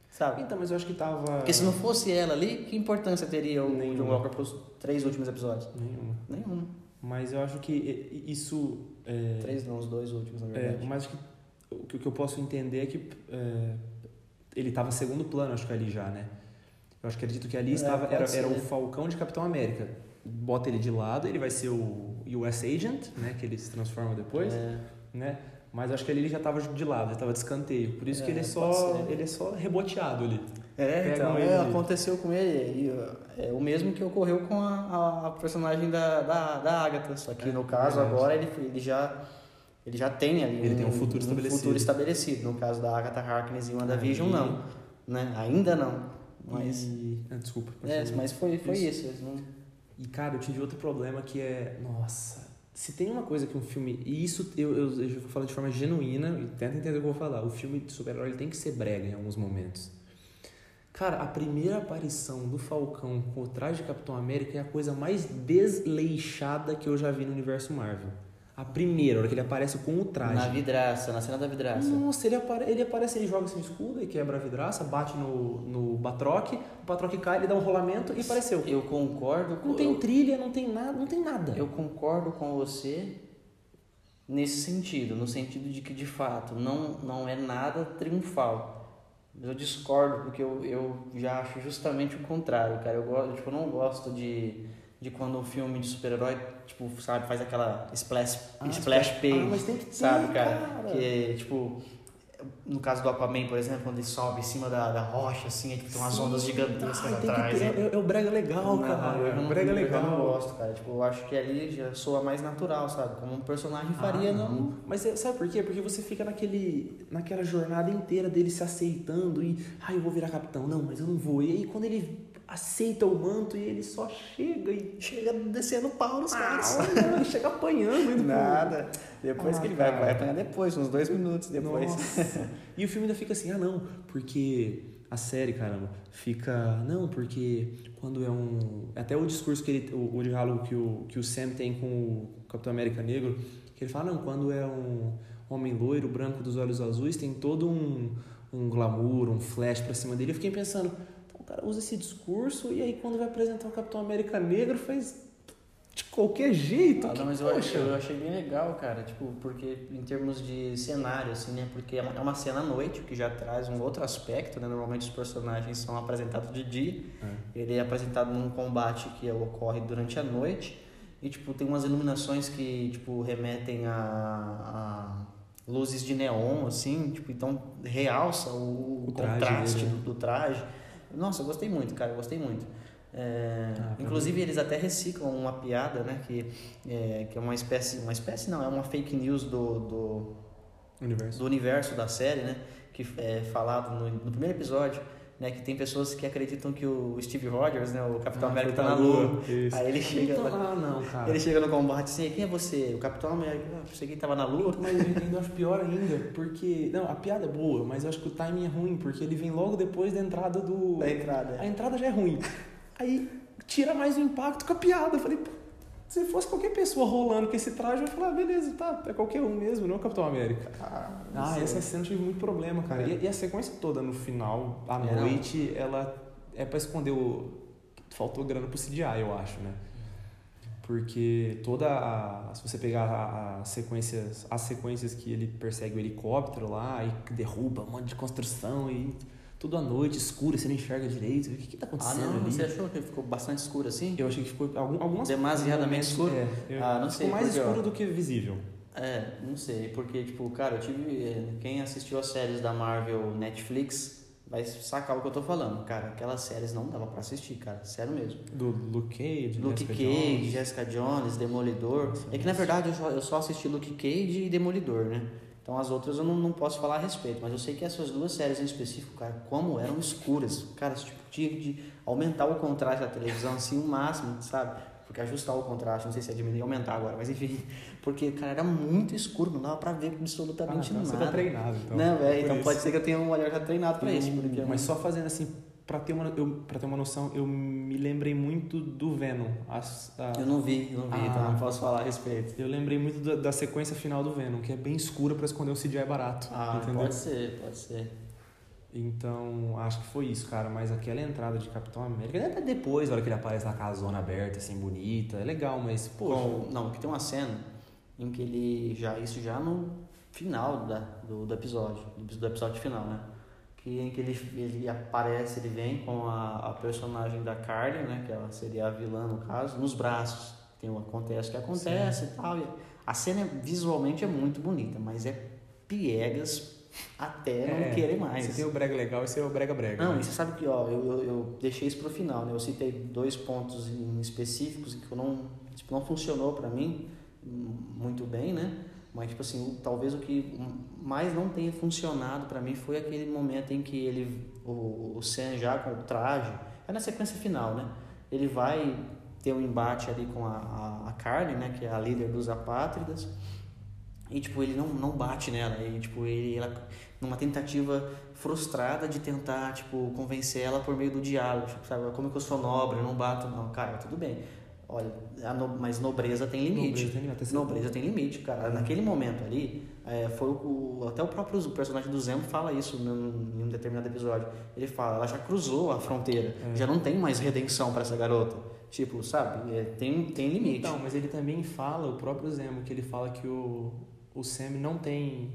Sabe? Então, mas eu acho que tava. Porque se não fosse ela ali, que importância teria o Nenhuma. John Walker pros três últimos episódios? Nenhuma. Nenhuma. Mas eu acho que i- isso. É, Três não, os dois últimos, na é, verdade. mas que, o que o que eu posso entender é que é, ele tava segundo plano, acho que ali já, né? Eu acho que acredito que ali É, estava. Era, ser. era o Falcão de Capitão América. Bota ele de lado, ele vai ser o US Agent, né? Que ele se transforma depois, É. né? Mas acho que ali ele já tava de lado, já tava de escanteio. Por isso que É, ele é só. Ele é só reboteado ali. É, então, é, aconteceu com ele. E, é o mesmo que ocorreu com a, a, a personagem da, da, da Agatha. Só que É, no caso agora ele, ele já. Ele já tem ali Ele tem um futuro estabelecido. futuro estabelecido. No caso da Agatha Harkness e WandaVision, Aí- não. Né? Ainda não. Mas, E... Ah, desculpa. é, mas foi, foi Isso. isso. não- E, cara, eu tive outro problema que é. Nossa, se tem uma coisa que um filme. E isso eu, eu, eu vou falar de forma genuína e tenta entender o que eu vou falar. O filme de super-herói tem que ser brega em alguns momentos. Cara, a primeira aparição do Falcão com o traje de Capitão América é a coisa mais desleixada que eu já vi no universo Marvel. A primeira, a hora que ele aparece com o traje. Na vidraça, na cena da vidraça. Nossa, ele, apare... ele aparece, ele joga seu escudo e quebra a vidraça, bate no, no Batroc, o Batroc cai, ele dá um rolamento e apareceu. Eu concordo com Não tem eu- trilha, não tem nada, não tem nada. Eu concordo com você nesse sentido, no sentido de que de fato não, não é nada triunfal. Mas eu discordo porque eu, eu já acho justamente o contrário, cara. Eu gosto, tipo, eu não gosto de, de quando um filme de super-herói, tipo, sabe, faz aquela splash, Ah, splash page, Ah, mas tem que ter, sabe, cara? cara. Que tipo no caso do Aquaman, por exemplo, quando ele sobe em cima da, da rocha, assim, aí, tipo, tem umas Sim. ondas gigantescas que atrás. ter, né? é, é o brega legal, Não, cara. eu é não, o brega eu legal. já não gosto, cara. Tipo, eu acho que ali já soa mais natural, sabe? Como um personagem faria, Ah, não. Mas é- sabe por quê? Porque você fica naquele, naquela jornada inteira dele se aceitando e, ah, eu vou virar capitão. Não, mas eu não vou. E aí quando ele aceita o manto e ele só chega e Chega descendo pau nos caras. Ah, chega apanhando. indo Nada. Depois Ah, que ele vai, cara. vai apanhar depois, uns dois minutos depois. Nossa. e o filme ainda fica assim, ah não, porque a série, caramba, fica. Não, porque quando é um. Até o discurso que ele. O, o diálogo que o, que o Sam tem com o Capitão América Negro, que ele fala, não, quando é um homem loiro, branco dos olhos azuis, tem todo um, um glamour, um flash pra cima dele. Eu fiquei pensando, o cara usa esse discurso e aí quando vai apresentar o Capitão América Negro faz de qualquer jeito. Ah, que, mas eu, poxa. achei, eu achei bem legal, cara, tipo, porque em termos de cenário, assim, né? Porque é uma, é uma cena à noite, o que já traz um outro aspecto, né? Normalmente os personagens são apresentados de dia, É. ele é apresentado num combate que ocorre durante a noite, e, tipo, tem umas iluminações que, tipo, remetem a, a luzes de neon, assim, tipo, então realça o, O contraste dele, né? do, do traje. Nossa, eu gostei muito, cara, eu gostei muito. É, Ah, inclusive eles até reciclam uma piada, né? Que é, que é uma espécie, uma espécie não, é uma fake news do, do, Universo. do universo da série, né? Que é falado no, no primeiro episódio, né? Que tem pessoas que acreditam que o Steve Rogers, né? O Capitão Ah, América tá na lua. Aí ele chega Então, lá, ah, não, cara. ele chega no combate assim, quem é você? O Capitão América. Ah, você que tava na lua? Mas eu ainda acho pior ainda, porque. Não, a piada é boa, mas eu acho que o timing é ruim, porque ele vem logo depois da entrada do. Da entrada. A entrada já é ruim. Aí tira mais o impacto com a piada. Eu falei, pô, se fosse qualquer pessoa rolando com esse traje, eu ia falar, ah, beleza, tá, é qualquer um mesmo, não é o Capitão América. Ah, Ah, essa cena eu tive muito problema, cara. E, e a sequência toda no final, à É, não. noite, ela é pra esconder o. Faltou grana pro CGI, eu acho, né? Porque toda a. Se você pegar a- as sequências, as sequências que ele persegue o helicóptero lá e derruba um monte de construção e tudo à noite, escuro, você não enxerga direito. O que, que tá Ah, acontecendo não, ali? você achou que ficou bastante escuro assim? Eu achei que ficou algum, algumas Demasiadamente escuro? É, eu- Ah, não ficou sei, mais porque, ó, escuro do que visível. É, não sei, porque, tipo, cara, eu tive. eh, Quem assistiu as séries da Marvel Netflix vai sacar o que eu tô falando. Cara, aquelas séries não dava pra assistir, cara, sério mesmo. Do Luke Cage, Luke Jessica Cage, Jones. Jessica Jones, Demolidor. É que na verdade eu só, eu só assisti Luke Cage e Demolidor, né? Então as outras eu não, não posso falar a respeito, mas eu sei que essas duas séries em específico, cara, como eram escuras. Cara, tipo, tinha de aumentar o contraste da televisão assim o máximo, sabe? Porque ajustar o contraste, não sei se é diminuir ou aumentar agora, mas enfim. Porque, cara, era muito escuro, não dava pra ver Ah, absolutamente então nada. você tá treinado, então. não, velho, Por então isso. pode ser que eu tenha um olhar já treinado pra isso. Porque é Mas só fazendo assim, pra ter, uma, eu, pra ter uma noção, eu me lembrei muito do Venom. As- a- Eu não vi, eu não vi, Ah. então não posso falar a respeito. eu lembrei muito da, da sequência final do Venom, que é bem escura pra esconder um CGI barato. Ah, entendeu? pode ser, pode ser. Então, acho que foi isso, cara. Mas aquela entrada de Capitão América, até depois, na hora que ele aparece na casona aberta, assim, bonita, é legal, mas, poxa. Com- não, que tem uma cena em que ele já isso já no final da, do, do episódio, do, do episódio final, né? Que em que ele, ele aparece, ele vem com a, a personagem da Carly, né? Que ela seria a vilã no caso, nos braços. Tem um acontece que acontece e tal. E a cena visualmente é muito bonita, mas é piegas até não É, querer mais. Você tem o brega legal e você é o brega brega. Não, né? e você sabe que ó, eu, eu, eu deixei isso pro final, né? Eu citei dois pontos em específicos que eu não, tipo, não funcionou pra mim muito bem, né? Mas tipo assim, talvez o que mais não tenha funcionado pra mim foi aquele momento em que ele o, o Sam já com o traje, é na sequência final, né? Ele vai ter um embate ali com a, a, a Carly, né, que é a líder dos apátridas. E, tipo, ele não, não bate nela. E, tipo, ele, ela, numa tentativa frustrada de tentar, tipo, convencer ela por meio do diálogo. Tipo, sabe? Como que eu sou nobre, eu não bato, não. Cara, tudo bem. Olha, a no- mas nobreza tem limite. Nobreza tem limite, Nobreza tem limite, cara. Naquele momento ali, é, foi o, o- até o próprio personagem do Zemo fala isso em um determinado episódio. Ele fala, ela já cruzou a fronteira, É. já não tem mais redenção pra essa garota. Tipo, sabe? É, tem, tem limite. Então, mas ele também fala, o próprio Zemo, que ele fala que o, o Sam não tem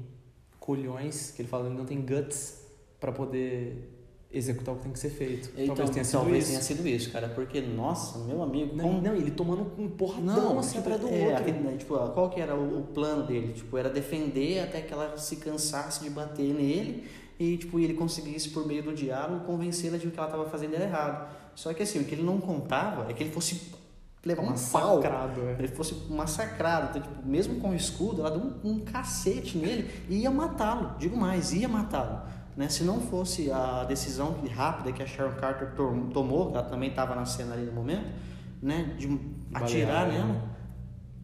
colhões, que ele fala que não tem guts pra poder executar o que tem que ser feito. Então, talvez tenha sido talvez isso. tenha sido isso, cara. Porque, nossa, meu amigo, Não, como- não, ele tomando um porradão Não, assim tipo, atrás do é, outro. né, tipo, qual que era o, o plano dele? Tipo, era defender até que ela se cansasse de bater nele e tipo, ele conseguisse, por meio do diálogo, convencê-la de que o que ela estava fazendo era errado. Só que assim, o que ele não contava é que ele fosse levar um pau. Massacrado, é. Ele fosse massacrado. Então, tipo, mesmo com o escudo, ela deu um, um cacete nele e ia matá-lo. Digo mais, ia matá-lo. Né? Se não fosse a decisão rápida que a Sharon Carter to- tomou, ela também estava na cena ali no momento, né? de atirar Balear, nela, né?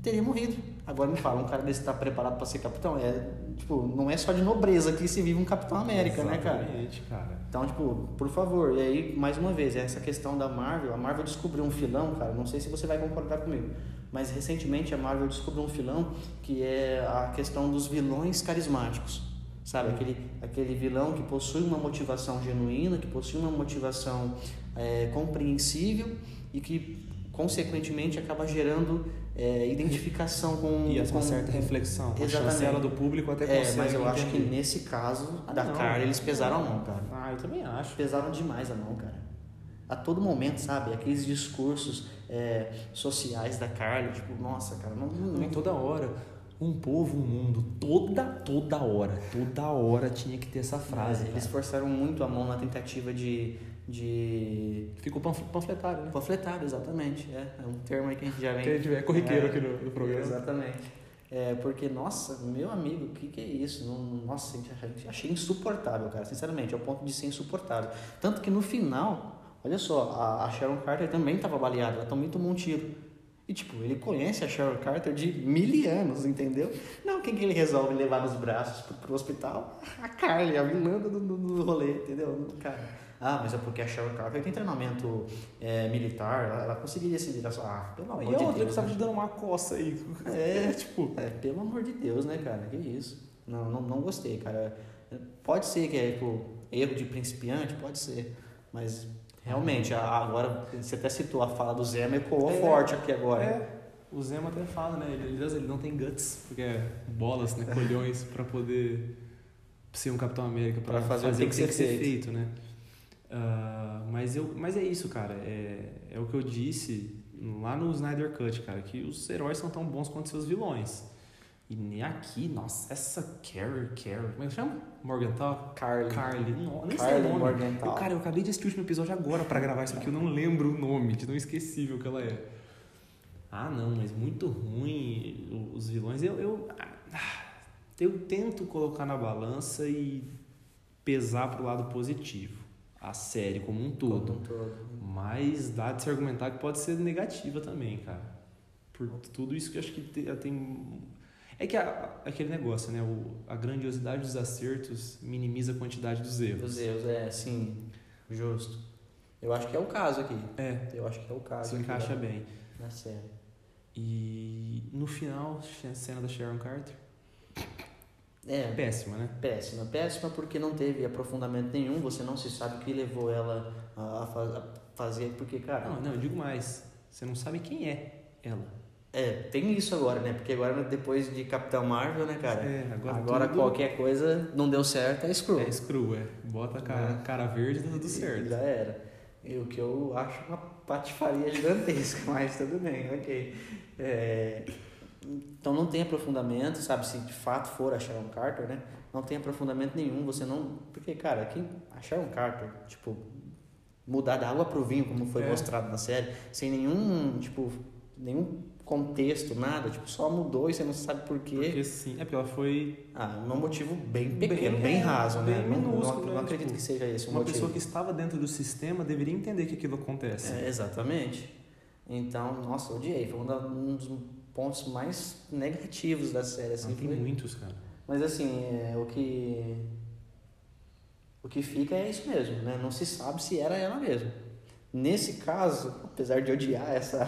teria morrido. Agora me fala, um cara desse está preparado para ser capitão? É, tipo, não é só de nobreza que se vive um Capitão América, né, cara? Exatamente, cara. Então, tipo, por favor, e aí, mais uma vez, essa questão da Marvel, a Marvel descobriu um filão, cara, não sei se você vai concordar comigo, mas recentemente a Marvel descobriu um filão que é a questão dos vilões carismáticos, sabe? Aquele, aquele vilão que possui uma motivação genuína, que possui uma motivação é, compreensível e que, consequentemente, acaba gerando é, identificação com... E com, uma certa reflexão. A Exatamente. chancela do público até É, consegue mas eu acho que entender. nesse caso Ah, da não. Carla, eles pesaram a mão, cara. Ah, eu também acho. Pesaram demais a mão, cara. A todo momento, sabe? Aqueles discursos é, sociais da Carly, tipo, nossa, cara, não. não, Não, toda hora. Um povo, um mundo. Toda, toda hora. Toda hora tinha que ter essa frase. Eles forçaram muito a mão na tentativa de. de. Ficou panf- panfletário, né? panfletário, exatamente. É, é um termo aí que a gente já vem. Que a gente é corriqueiro aqui no, no programa. Exatamente. É, porque, nossa, meu amigo, o que, que é isso? Não, nossa, achei insuportável, cara, sinceramente, ao ponto de ser insuportável. Tanto que no final, olha só, a, a Sharon Carter também estava baleada, ela também tomou um tiro. E, tipo, ele conhece a Sharon Carter de mil anos, entendeu? Não, quem que ele resolve levar nos braços pro, pro hospital? A Carly, a vilã do, do, do rolê, entendeu? Cara ah, mas é porque a Cheryl Carter tem treinamento é, militar, ela, ela conseguiria se virar só. Ah, pelo amor e de Deus. E outra que estava né? te dando uma coça aí. É, tipo. É, pelo amor de Deus, né, cara? Que isso. Não, não, não gostei, cara. Pode ser que é tipo, erro de principiante, pode ser. Mas realmente, agora você até citou a fala do Zema ecoou é, forte aqui agora. É. O Zema até fala, né? Ele, ele não tem guts, porque é bolas, né? Colhões para poder ser um Capitão América, para fazer, fazer o que tem que ser feito, feito né? Uh, mas, eu, mas é isso, cara. É, é o que eu disse lá no Snyder Cut, cara, que os heróis são tão bons quanto seus vilões. E nem aqui, nossa, essa Carrie, Carrie, como é que chama? Morgenthau? Carly. Carly, não, nem Carly sei o nome. Morgenthau. Eu, cara, eu acabei de assistir o último episódio agora para gravar isso aqui, eu não lembro o nome, de tão esquecível que ela é. Ah, não, mas muito ruim os vilões. Eu, eu, ah, eu tento colocar na balança e pesar pro lado positivo a série como um todo. Como um todo. Mas dá de se argumentar que pode ser negativa também, cara. Por tudo isso que eu acho que tem. É que a, aquele negócio, né? O, a grandiosidade dos acertos minimiza a quantidade dos erros. Dos erros, é, sim. Justo. Eu acho que é o caso aqui. É. Eu acho que é o caso. Se encaixa bem. Na série. E no final, a cena da Sharon Carter. É, péssima, né? Péssima. Péssima porque não teve aprofundamento nenhum, você não se sabe o que levou ela a, a fazer, porque, cara... Não, não, eu digo mais, você não sabe quem é ela. É, tem isso agora, né? Porque agora, depois de Capitão Marvel, né, cara? É, agora, agora tudo... qualquer coisa não deu certo, é Screw. É Screw, é. Bota a cara, é. cara verde e tá tudo certo. Já era. E o que eu acho uma patifaria gigantesca, mas tudo bem, ok. É... Então não tem aprofundamento, sabe? Se de fato for a Sharon Carter, né? Não tem aprofundamento nenhum, você não. Porque, cara, quem. A Sharon Carter, tipo, mudar da água pro vinho, como foi é. mostrado na série, sem nenhum, tipo, nenhum contexto, nada, tipo, só mudou e você não sabe por quê. Porque sim, é porque ela foi. Ah, um motivo bem pequeno, bem, bem raso, bem né? Minúsculo, não, não, não acredito tipo, que seja esse o uma motivo. pessoa que estava dentro do sistema deveria entender que aquilo acontece. É, exatamente. Então, nossa, odiei. Foi um dos pontos mais negativos da série. Assim, tem muitos, cara. Mas assim, é, o que. O que fica é isso mesmo, né? Não se sabe se era ela mesmo. Nesse caso, apesar de odiar essa,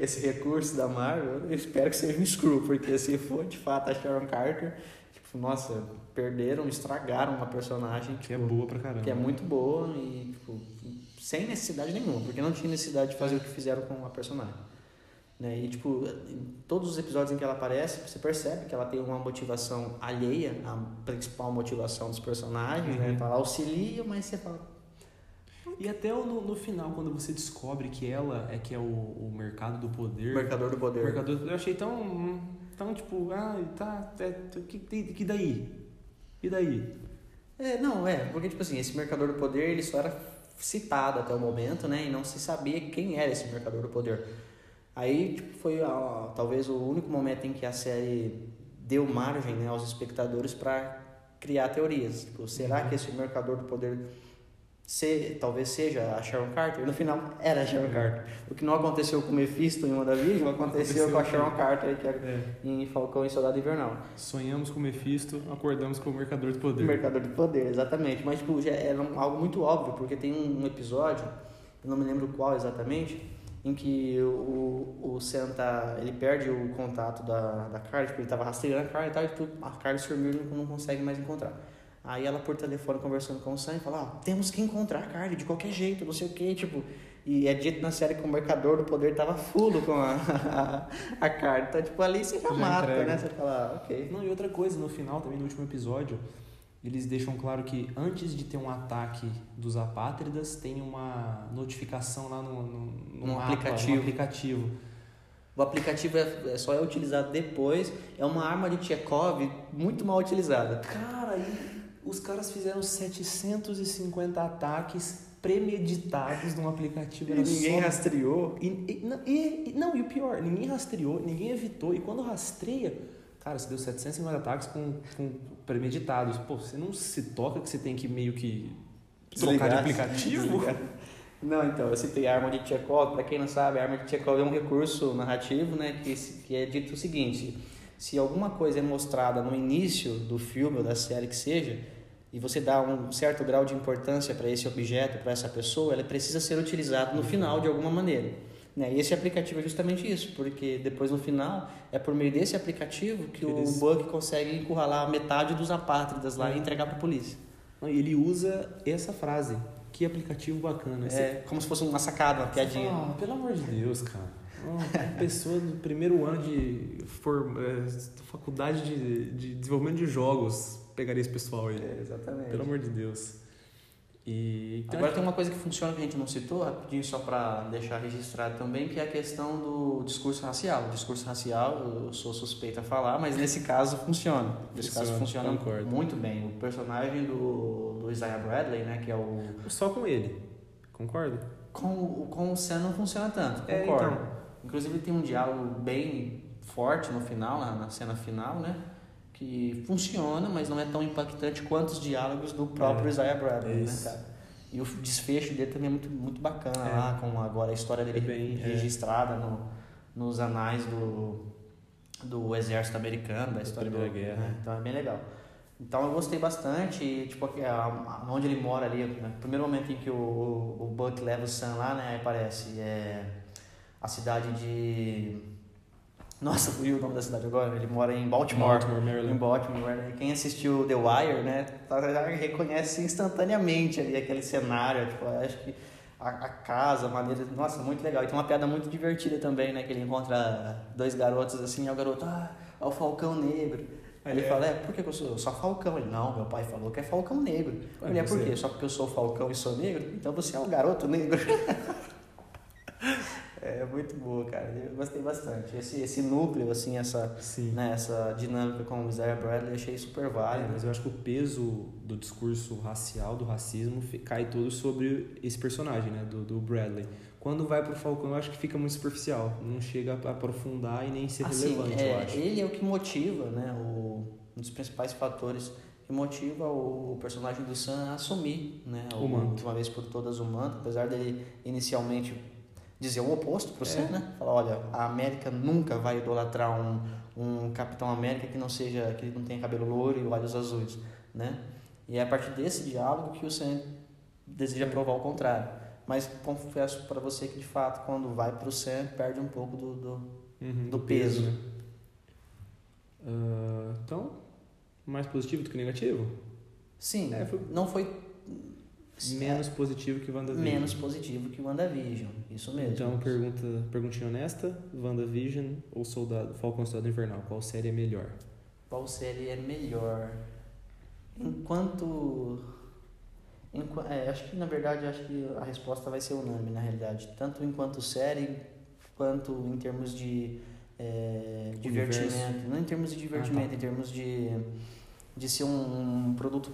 esse recurso da Marvel, eu espero que seja um screw, porque se for de fato a Sharon Carter, tipo, nossa, perderam, estragaram uma personagem que é tipo, é boa pra caramba. Que é muito boa e tipo, sem necessidade nenhuma, porque não tinha necessidade de fazer o que fizeram com a personagem. Né? E, tipo, em todos os episódios em que ela aparece, você percebe que ela tem uma motivação alheia à principal motivação dos personagens, né? uhum. né? Ela auxilia, mas você fala... E até no, no final, quando você descobre que ela é que é o, o mercado do poder... Mercador do poder. Mercador do poder. Eu achei tão, tão tipo, ah, tá, é, que, que daí? E daí? É, não, é, porque, tipo assim, esse mercador do poder, ele só era citado até o momento, né? E não se sabia quem era esse mercador do poder. Aí tipo, foi ó, talvez o único momento em que a série deu margem né, aos espectadores para criar teorias. Tipo, será uhum. que esse mercador do poder se, talvez seja a Sharon Carter? No final era a Sharon. Carter. O que não aconteceu com o Mephisto em WandaVision aconteceu, aconteceu com a Sharon Carter que é, em Falcão e Soldado Invernal. Sonhamos com o Mephisto, acordamos com o mercador do poder. O mercador do poder, exatamente. Mas tipo, já era algo muito óbvio, porque tem um episódio, eu não me lembro qual exatamente, em que o, o Sam tá, ele perde o contato da, da Carly, porque ele tava rastreando a Carly e tal, e a Carly sumiu e não consegue mais encontrar. Aí ela por telefone conversando com o Sam e fala, ah, temos que encontrar a Carly de qualquer jeito, não sei o que, tipo... E é dito na série que o Mercador do Poder tava fulo com a, a, a Carly. Então, tipo, ali você já, já mata, entrega. né? Você fala, ah, ok. Não, e outra coisa, no final também, no último episódio, eles deixam claro que antes de ter um ataque dos apátridas, tem uma notificação lá no, no, no um mapa, aplicativo. No aplicativo. O aplicativo é, é, só é utilizado depois. É uma arma de Chekhov muito mal utilizada. Cara, e os caras fizeram 750 ataques premeditados num aplicativo. E ninguém só... rastreou. E, e, não, e, não, e o pior, ninguém rastreou, ninguém evitou. E quando rastreia, cara, você deu 750 ataques com, com premeditados. Pô, você não se toca que você tem que meio que trocar de aplicativo? Não, então, eu citei a arma de Chekhov. Para quem não sabe, a arma de Chekhov é um recurso narrativo, né, que, que é dito o seguinte: se alguma coisa é mostrada no início do filme ou da série que seja, e você dá um certo grau de importância para esse objeto, para essa pessoa, ela precisa ser utilizada no final de alguma maneira. Né? E esse aplicativo é justamente isso, porque depois no final é por meio desse aplicativo que Eles... o Buck consegue encurralar metade dos apátridas lá e entregar para a polícia. Ele usa essa frase. Que aplicativo bacana. É como se fosse uma sacada, uma piadinha. Ah, pelo amor de Deus, cara. Uma pessoa do primeiro ano de for, é, faculdade de, de desenvolvimento de jogos pegaria esse pessoal aí. É, exatamente. Pelo amor de Deus. E então, Agora tem uma coisa que funciona que a gente não citou, rapidinho só para deixar registrado também, que é a questão do discurso racial. O discurso racial, eu sou suspeita a falar, mas nesse caso funciona. Nesse caso funciona concordo. muito bem. O personagem do, do Isaiah Bradley, né, que é o... Só com ele, concordo? Com, com o Sam não funciona tanto, concordo. É, então... Inclusive tem um diálogo bem forte no final, na, na cena final, né? que funciona, mas não é tão impactante quanto os diálogos do próprio é, Isaiah Bradley, né, cara? E o desfecho dele também é muito, muito bacana é. lá, com agora a história dele é bem, é. registrada no, nos anais do, do exército americano, da história da guerra. Né? Então é bem legal. Então eu gostei bastante, e, tipo, onde ele mora ali, no primeiro momento em que o, o, Buck leva o Sam lá, né, aparece é, a cidade de nossa, fui o nome da cidade agora. Ele mora em Baltimore. Baltimore, Maryland. Em Baltimore. Né? Quem assistiu The Wire, né, tá, reconhece instantaneamente ali aquele cenário. Tipo, acho que a, a, casa, a maneira. Nossa, muito legal. E tem uma piada muito divertida também, né? Que ele encontra dois garotos assim, e o garoto, ah, é o Falcão Negro. Aí ele é. fala, é, por que eu sou? Eu sou Falcão. Ele, não, meu pai falou que é Falcão Negro. ele, é por quê? Só porque eu sou Falcão e sou negro? Então você é o garoto negro. É muito boa, cara. Eu gostei bastante. Esse, esse núcleo, assim, essa, né, essa dinâmica com o Isaiah Bradley, achei super válido. É, mas eu acho que o peso do discurso racial, do racismo, cai todo sobre esse personagem, né, do, do Bradley. Quando vai pro Falcão, eu acho que fica muito superficial. Não chega a aprofundar e nem ser assim, relevante, é, eu acho. Ele é o que motiva, né, o, um dos principais fatores que motiva o personagem do Sam a assumir, né, o, o manto. uma vez por todas o manto, apesar dele inicialmente dizer o oposto para você, é. né? Falar, olha, a América nunca vai idolatrar um, um Capitão América que não seja que não tenha cabelo louro e olhos azuis, né? E é a partir desse diálogo que o Sam deseja provar o contrário. Mas confesso para você que de fato quando vai para o Sam perde um pouco do do, uhum, do peso. peso. Uh, então, mais positivo do que negativo? Sim, é, foi... não foi Menos positivo que WandaVision. Menos positivo que WandaVision, isso mesmo. Então, pergunta, perguntinha honesta, WandaVision ou Soldado, Falcão Soldado Invernal, qual série é melhor? Qual série é melhor? Enquanto... enquanto é, acho que, na verdade, acho que a resposta vai ser unânime, na realidade. Tanto enquanto série, quanto em termos de é, divertimento. Não em termos de divertimento, ah, tá. em termos de, de ser um, um produto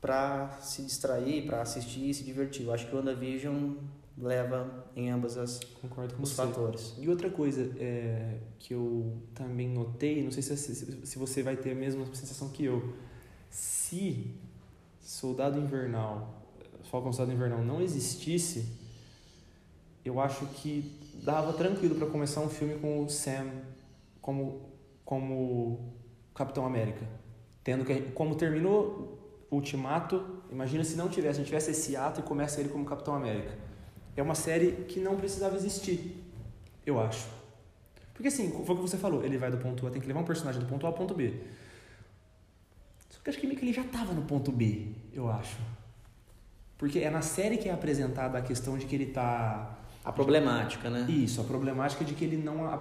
para se distrair, para assistir e se divertir. Eu acho que o WandaVision leva em ambas as Concordo com os você. fatores. E outra coisa é, que eu também notei, não sei se, se você vai ter a mesma sensação que eu, se Soldado Invernal, Falcon Soldado Invernal não existisse, eu acho que dava tranquilo para começar um filme com o Sam como como Capitão América, tendo que como terminou Ultimato, imagina se não tivesse, a gente tivesse esse ato e começa ele como Capitão América. É uma série que não precisava existir, eu acho. Porque assim, foi o que você falou, ele vai do ponto A, tem que levar um personagem do ponto A ao ponto B. Só que acho que ele já estava no ponto B, eu acho. Porque é na série que é apresentada a questão de que ele está a problemática, né? Isso, a problemática de que ele não, a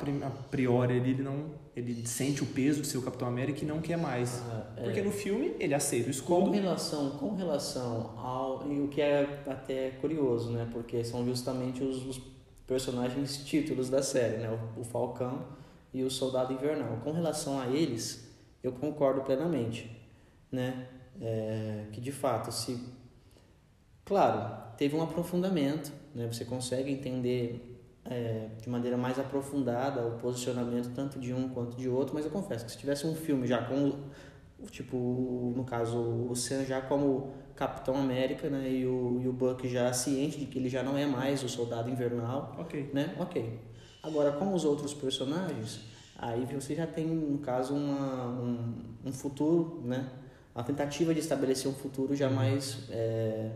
priori, ele, ele não ele sente o peso de ser o Capitão América e não quer mais. Ah, é. Porque no filme ele aceita o escudo. Com relação, com relação ao. E o que é até curioso, né? Porque são justamente os, os personagens títulos da série, né? O, o Falcão e o Soldado Invernal. Com relação a eles, eu concordo plenamente, né? É, que de fato, se Claro, teve um aprofundamento, né? Você consegue entender é, de maneira mais aprofundada o posicionamento tanto de um quanto de outro, mas eu confesso que se tivesse um filme já com, tipo, no caso, o Sam já como Capitão América, né? E o, e o Buck já ciente de que ele já não é mais o Soldado Invernal, Ok. né? Ok. Agora, com os outros personagens, aí você já tem, no caso, uma, um, um futuro, né? A tentativa de estabelecer um futuro já mais... É,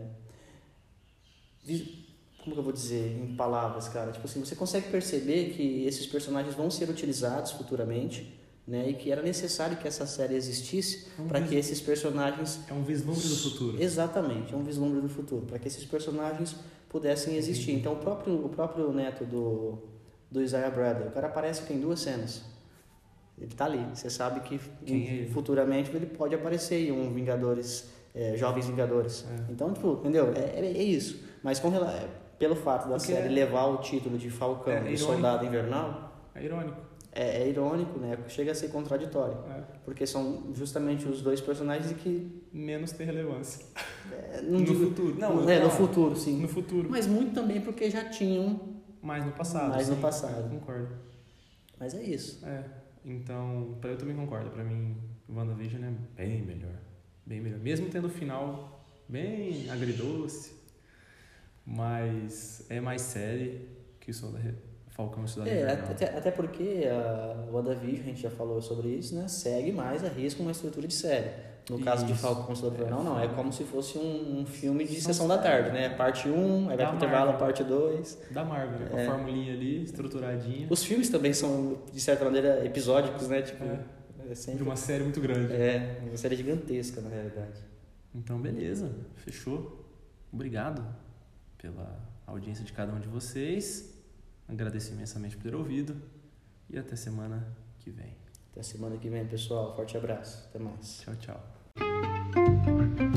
como que eu vou dizer em palavras, cara? Tipo assim, você consegue perceber que esses personagens vão ser utilizados futuramente, né? E que era necessário que essa série existisse É um para que esses personagens É um vislumbre do futuro. Exatamente, é um vislumbre do futuro, para que esses personagens pudessem existir. Então, o próprio, o próprio neto do, do Isaiah Bradley, o cara aparece tem duas cenas. Ele tá ali. Você sabe que Quem é ele? futuramente ele pode aparecer em um Vingadores, é, Jovens Vingadores. É. Então, tipo, entendeu? É, é, é isso. Mas com rela- é, pelo fato da Porque série é- levar o título de Falcão É e. Soldado Invernal, É irônico. é, é irônico, né? Chega a ser contraditório. É. Porque são justamente os dois personagens que. Menos ter relevância. é, não no digo- futuro. Não, é, no não. futuro, sim. No futuro. Mas muito também porque já tinham Mais no passado. mais no sim. passado. Concordo. Mas é isso. É. Então, pra eu também concordo. Pra mim, WandaVision é bem melhor. Bem melhor. Mesmo tendo o final bem agridoce, mas é mais série que o Falcão e Soldado É, Invernal. até, até porque a WandaVision, a gente já falou sobre isso, né? Segue mais a risco uma estrutura de série. No caso de Isso. Falcão e É, Invernal, não. É como se fosse um, um filme de sessão da tarde, né? Parte 1, aí vai pro intervalo parte 2. Da Marvel, né? Com É. a formulinha ali, estruturadinha. Os filmes também são, de certa maneira, episódicos, né? Tipo, É. é De sempre... uma série muito grande. É, uma série gigantesca, na realidade. Então, beleza. Fechou. Obrigado pela audiência de cada um de vocês. Agradeço imensamente por ter ouvido e até semana que vem. Até semana que vem, pessoal. Forte abraço. Até mais. Tchau, tchau.